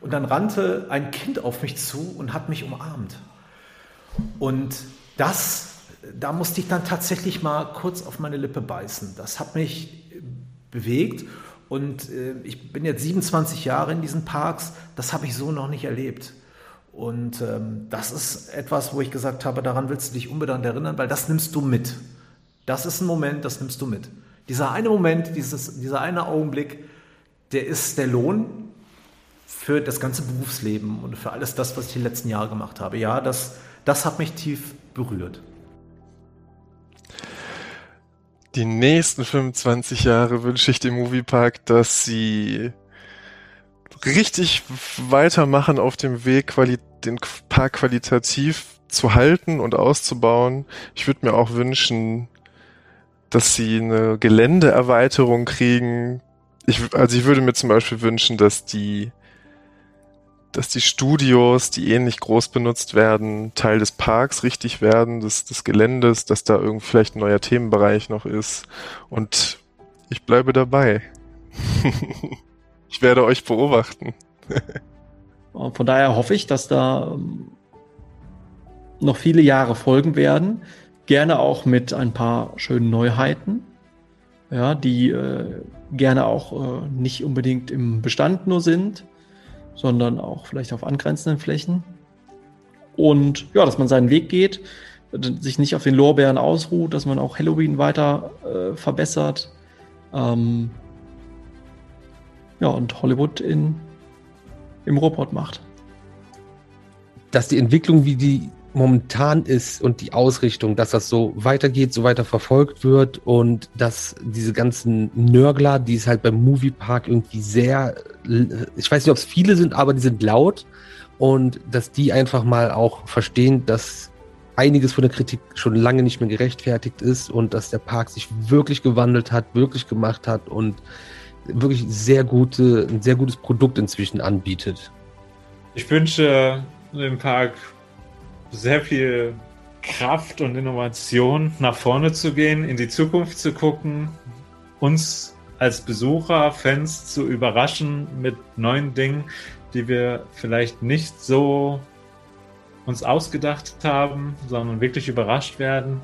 Und dann rannte ein Kind auf mich zu und hat mich umarmt. Und das, da musste ich dann tatsächlich mal kurz auf meine Lippe beißen. Das hat mich bewegt. Und äh, ich bin jetzt 27 Jahre in diesen Parks. Das habe ich so noch nicht erlebt. Und ähm, das ist etwas, wo ich gesagt habe, daran willst du dich unbedingt erinnern, weil das nimmst du mit. Das ist ein Moment, das nimmst du mit. Dieser eine Moment, dieses, dieser eine Augenblick, der ist der Lohn für das ganze Berufsleben und für alles das, was ich die letzten Jahre gemacht habe. Ja, das, das hat mich tief berührt. Die nächsten 25 Jahre wünsche ich dem Moviepark, dass sie richtig weitermachen auf dem Weg, quali den Park qualitativ zu halten und auszubauen. Ich würde mir auch wünschen, dass sie eine Geländeerweiterung kriegen. Ich, also ich würde mir zum Beispiel wünschen, dass die, dass die Studios, die ähnlich groß benutzt werden, Teil des Parks richtig werden, des, des Geländes, dass da irgendwie vielleicht ein neuer Themenbereich noch ist. Und ich bleibe dabei. Ich werde euch beobachten. Von daher hoffe ich, dass da ähm, noch viele Jahre folgen werden. Gerne auch mit ein paar schönen Neuheiten. Ja, die äh, gerne auch äh, nicht unbedingt im Bestand nur sind, sondern auch vielleicht auf angrenzenden Flächen. Und ja, dass man seinen Weg geht, sich nicht auf den Lorbeeren ausruht, dass man auch Halloween weiter äh, verbessert. Ähm, ja, und Hollywood in, im Robot macht. Dass die Entwicklung, wie die momentan ist und die Ausrichtung, dass das so weitergeht, so weiter verfolgt wird und dass diese ganzen Nörgler, die es halt beim Moviepark irgendwie sehr, ich weiß nicht, ob es viele sind, aber die sind laut und dass die einfach mal auch verstehen, dass einiges von der Kritik schon lange nicht mehr gerechtfertigt ist und dass der Park sich wirklich gewandelt hat, wirklich gemacht hat und wirklich sehr gute, ein sehr gutes Produkt inzwischen anbietet. Ich wünsche dem Park sehr viel Kraft und Innovation nach vorne zu gehen, in die Zukunft zu gucken, uns als Besucher, Fans zu überraschen mit neuen Dingen, die wir vielleicht nicht so uns ausgedacht haben, sondern wirklich überrascht werden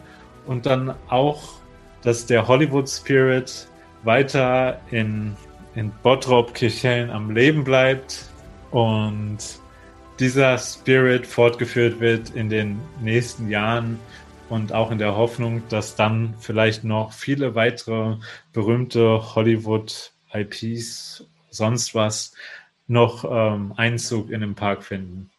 und dann auch, dass der Hollywood Spirit weiter in, in Bottrop Kirchhellen am Leben bleibt und dieser Spirit fortgeführt wird in den nächsten Jahren und auch in der Hoffnung, dass dann vielleicht noch viele weitere berühmte Hollywood-IPs, sonst was, noch ähm, Einzug in den Park finden.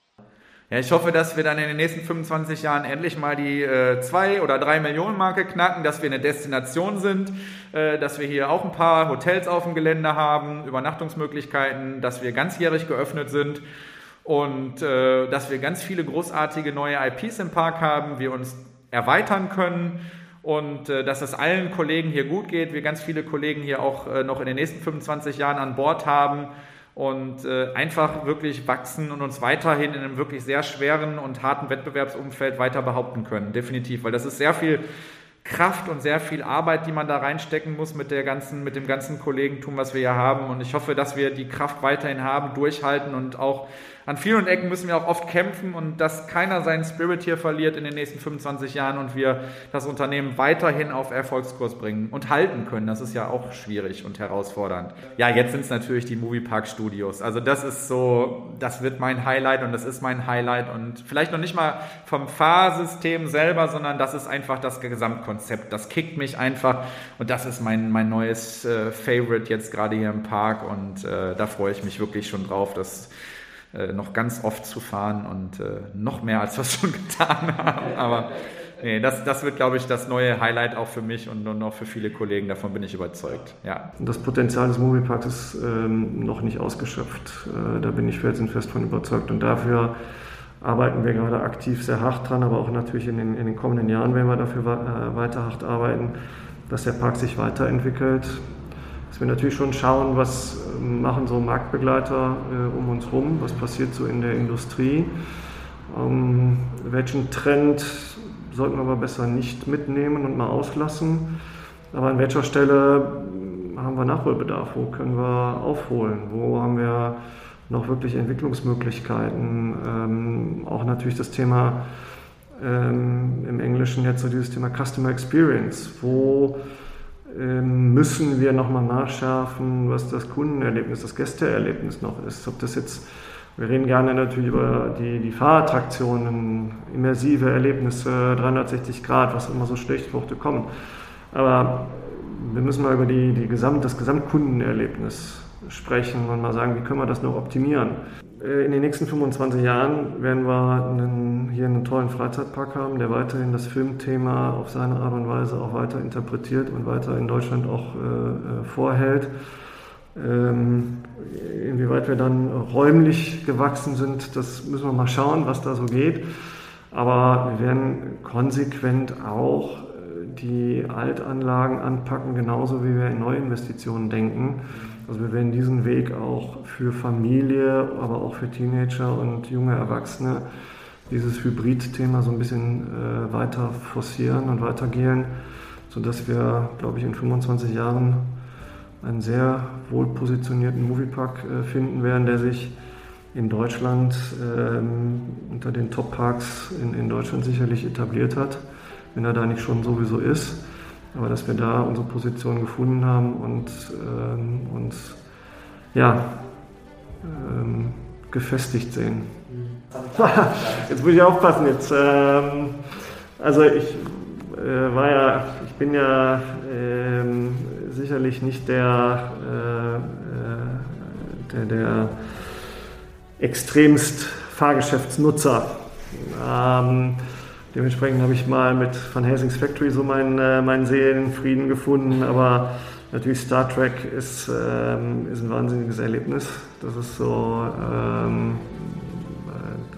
Ja, ich hoffe, dass wir dann in den nächsten 25 Jahren endlich mal die äh, zwei oder drei Millionen Marke knacken, dass wir eine Destination sind, äh, dass wir hier auch ein paar Hotels auf dem Gelände haben, Übernachtungsmöglichkeiten, dass wir ganzjährig geöffnet sind und äh, dass wir ganz viele großartige neue IPs im Park haben, wir uns erweitern können und äh, dass es allen Kollegen hier gut geht, wir ganz viele Kollegen hier auch äh, noch in den nächsten 25 Jahren an Bord haben und äh, einfach wirklich wachsen und uns weiterhin in einem wirklich sehr schweren und harten Wettbewerbsumfeld weiter behaupten können. Definitiv, weil das ist sehr viel Kraft und sehr viel Arbeit, die man da reinstecken muss mit, der ganzen, mit dem ganzen Kollegentum, was wir hier haben. Und ich hoffe, dass wir die Kraft weiterhin haben, durchhalten und auch an vielen Ecken müssen wir auch oft kämpfen und dass keiner seinen Spirit hier verliert in den nächsten 25 Jahren und wir das Unternehmen weiterhin auf Erfolgskurs bringen und halten können. Das ist ja auch schwierig und herausfordernd. Ja, jetzt sind es natürlich die Moviepark Studios. Also das ist so, das wird mein Highlight und das ist mein Highlight und vielleicht noch nicht mal vom Fahrsystem selber, sondern das ist einfach das Gesamtkonzept. Das kickt mich einfach und das ist mein, mein neues äh, Favorite jetzt gerade hier im Park und äh, da freue ich mich wirklich schon drauf, dass äh, noch ganz oft zu fahren und äh, noch mehr, als wir schon getan haben. Aber nee, das, das wird, glaube ich, das neue Highlight auch für mich und, und auch für viele Kollegen. Davon bin ich überzeugt. Ja. Das Potenzial des Movieparks ist ähm, noch nicht ausgeschöpft. Äh, da bin ich felsenfest von überzeugt. Und dafür arbeiten wir gerade aktiv sehr hart dran, aber auch natürlich in den, in den kommenden Jahren werden wir dafür äh, weiter hart arbeiten, dass der Park sich weiterentwickelt, wir natürlich schon schauen, was ähm, machen so Marktbegleiter äh, um uns herum, was passiert so in der Industrie, ähm, welchen Trend sollten wir aber besser nicht mitnehmen und mal auslassen. Aber an welcher Stelle haben wir Nachholbedarf? Wo können wir aufholen? Wo haben wir noch wirklich Entwicklungsmöglichkeiten? Ähm, auch natürlich das Thema ähm, im Englischen jetzt so dieses Thema Customer Experience. Wo müssen wir nochmal nachschärfen, was das Kundenerlebnis, das Gästeerlebnis noch ist. Ob das jetzt, wir reden gerne natürlich über die, die Fahrattraktionen, immersive Erlebnisse, 360 Grad, was immer so Stichworte kommen. Aber wir müssen mal über die, die Gesamt, das Gesamtkundenerlebnis sprechen und mal sagen, wie können wir das noch optimieren. Äh, in den nächsten 25 Jahren werden wir einen, hier einen tollen Freizeitpark haben, der weiterhin das Filmthema auf seine Art und Weise auch weiter interpretiert und weiter in Deutschland auch äh, äh vorhält. Ähm, inwieweit wir dann räumlich gewachsen sind, das müssen wir mal schauen, was da so geht. Aber wir werden konsequent auch die Altanlagen anpacken, genauso wie wir in Neuinvestitionen denken. Also wir werden diesen Weg auch für Familie, aber auch für Teenager und junge Erwachsene dieses Hybrid-Thema so ein bisschen äh, weiter forcieren und weitergehen, sodass wir, glaube ich, in 25 Jahren einen sehr wohl positionierten Moviepark äh, finden werden, der sich in Deutschland ähm, unter den Top-Parks in, in Deutschland sicherlich etabliert hat, wenn er da nicht schon sowieso ist. Aber dass wir da unsere Position gefunden haben und ähm, uns ja, ähm, gefestigt sehen. jetzt muss ich aufpassen. Jetzt, ähm, also ich äh, war ja, ich bin ja ähm, sicherlich nicht der, äh, äh der, der extremst Fahrgeschäftsnutzer. Dementsprechend habe ich mal mit Van Helsing's Factory so meinen, äh, meinen Seelenfrieden gefunden, aber natürlich Star Trek ist, ähm, ist ein wahnsinniges Erlebnis. Das ist so ähm,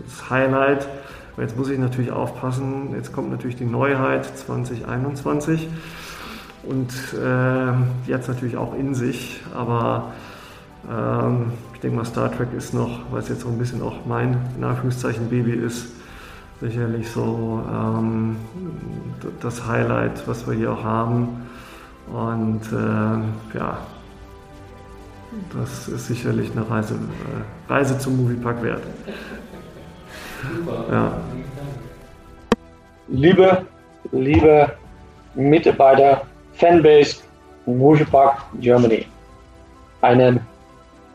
das Highlight. Aber jetzt muss ich natürlich aufpassen, jetzt kommt natürlich die Neuheit 2021 und äh, die hat es natürlich auch in sich, aber ähm, ich denke mal, Star Trek ist noch, weil es jetzt so ein bisschen auch mein, in Baby ist, sicherlich so ähm, das Highlight, was wir hier auch haben. Und äh, ja, das ist sicherlich eine Reise, äh, Reise zum Moviepark wert. Ja. Liebe, liebe Mitarbeiter, Fanbase, Moviepark Germany. Einen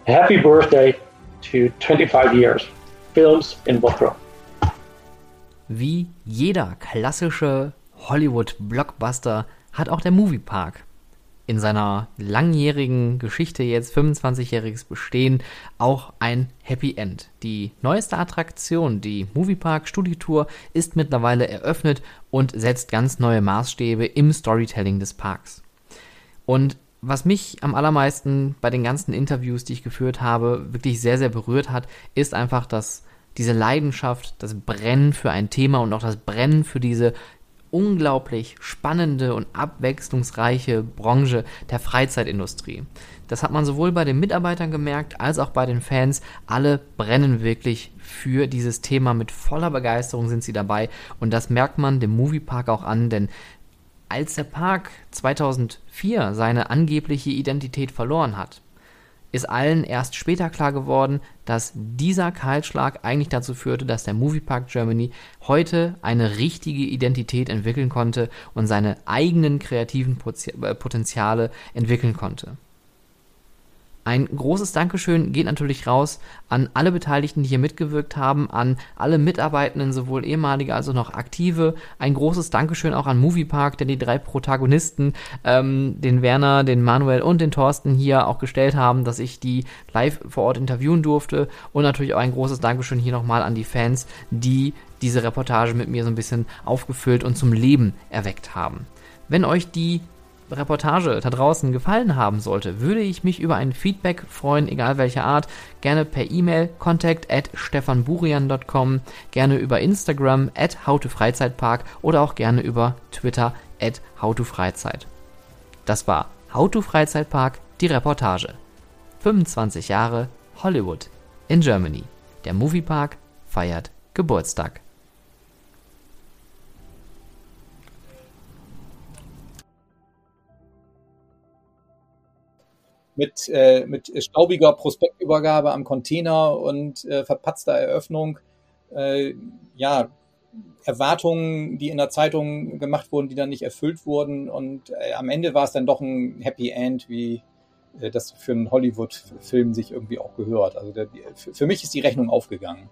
Happy Birthday to 25 years. Films in Bottrop. Wie jeder klassische Hollywood-Blockbuster hat auch der Moviepark in seiner langjährigen Geschichte, jetzt 25-jähriges Bestehen, auch ein Happy End. Die neueste Attraktion, die Moviepark Studitour, ist mittlerweile eröffnet und setzt ganz neue Maßstäbe im Storytelling des Parks. Und was mich am allermeisten bei den ganzen Interviews, die ich geführt habe, wirklich sehr, sehr berührt hat, ist einfach, dass diese Leidenschaft, das Brennen für ein Thema und auch das Brennen für diese unglaublich spannende und abwechslungsreiche Branche der Freizeitindustrie. Das hat man sowohl bei den Mitarbeitern gemerkt als auch bei den Fans. Alle brennen wirklich für dieses Thema. Mit voller Begeisterung sind sie dabei. Und das merkt man dem Moviepark auch an, denn als der Park 2004 seine angebliche Identität verloren hat, ist allen erst später klar geworden, dass dieser Kahlschlag eigentlich dazu führte, dass der Moviepark Germany heute eine richtige Identität entwickeln konnte und seine eigenen kreativen äh, Potenziale entwickeln konnte. Ein großes Dankeschön geht natürlich raus an alle Beteiligten, die hier mitgewirkt haben, an alle Mitarbeitenden, sowohl ehemalige als auch noch aktive. Ein großes Dankeschön auch an Moviepark, der die drei Protagonisten, ähm, den Werner, den Manuel und den Thorsten hier auch gestellt haben, dass ich die live vor Ort interviewen durfte. Und natürlich auch ein großes Dankeschön hier nochmal an die Fans, die diese Reportage mit mir so ein bisschen aufgefüllt und zum Leben erweckt haben. Wenn euch die Reportage da draußen gefallen haben sollte, würde ich mich über ein Feedback freuen, egal welcher Art. Gerne per E-Mail contact at stefanburian.com, gerne über Instagram at howtofreizeitpark oder auch gerne über Twitter at howtofreizeit. Das war How to Freizeitpark, die Reportage. 25 Jahre Hollywood in Germany. Der Moviepark feiert Geburtstag. Mit, äh, mit staubiger Prospektübergabe am Container und äh, verpatzter Eröffnung. Äh, ja, Erwartungen, die in der Zeitung gemacht wurden, die dann nicht erfüllt wurden. Und äh, am Ende war es dann doch ein Happy End, wie äh, das für einen Hollywood-Film sich irgendwie auch gehört. Also der, für mich ist die Rechnung aufgegangen.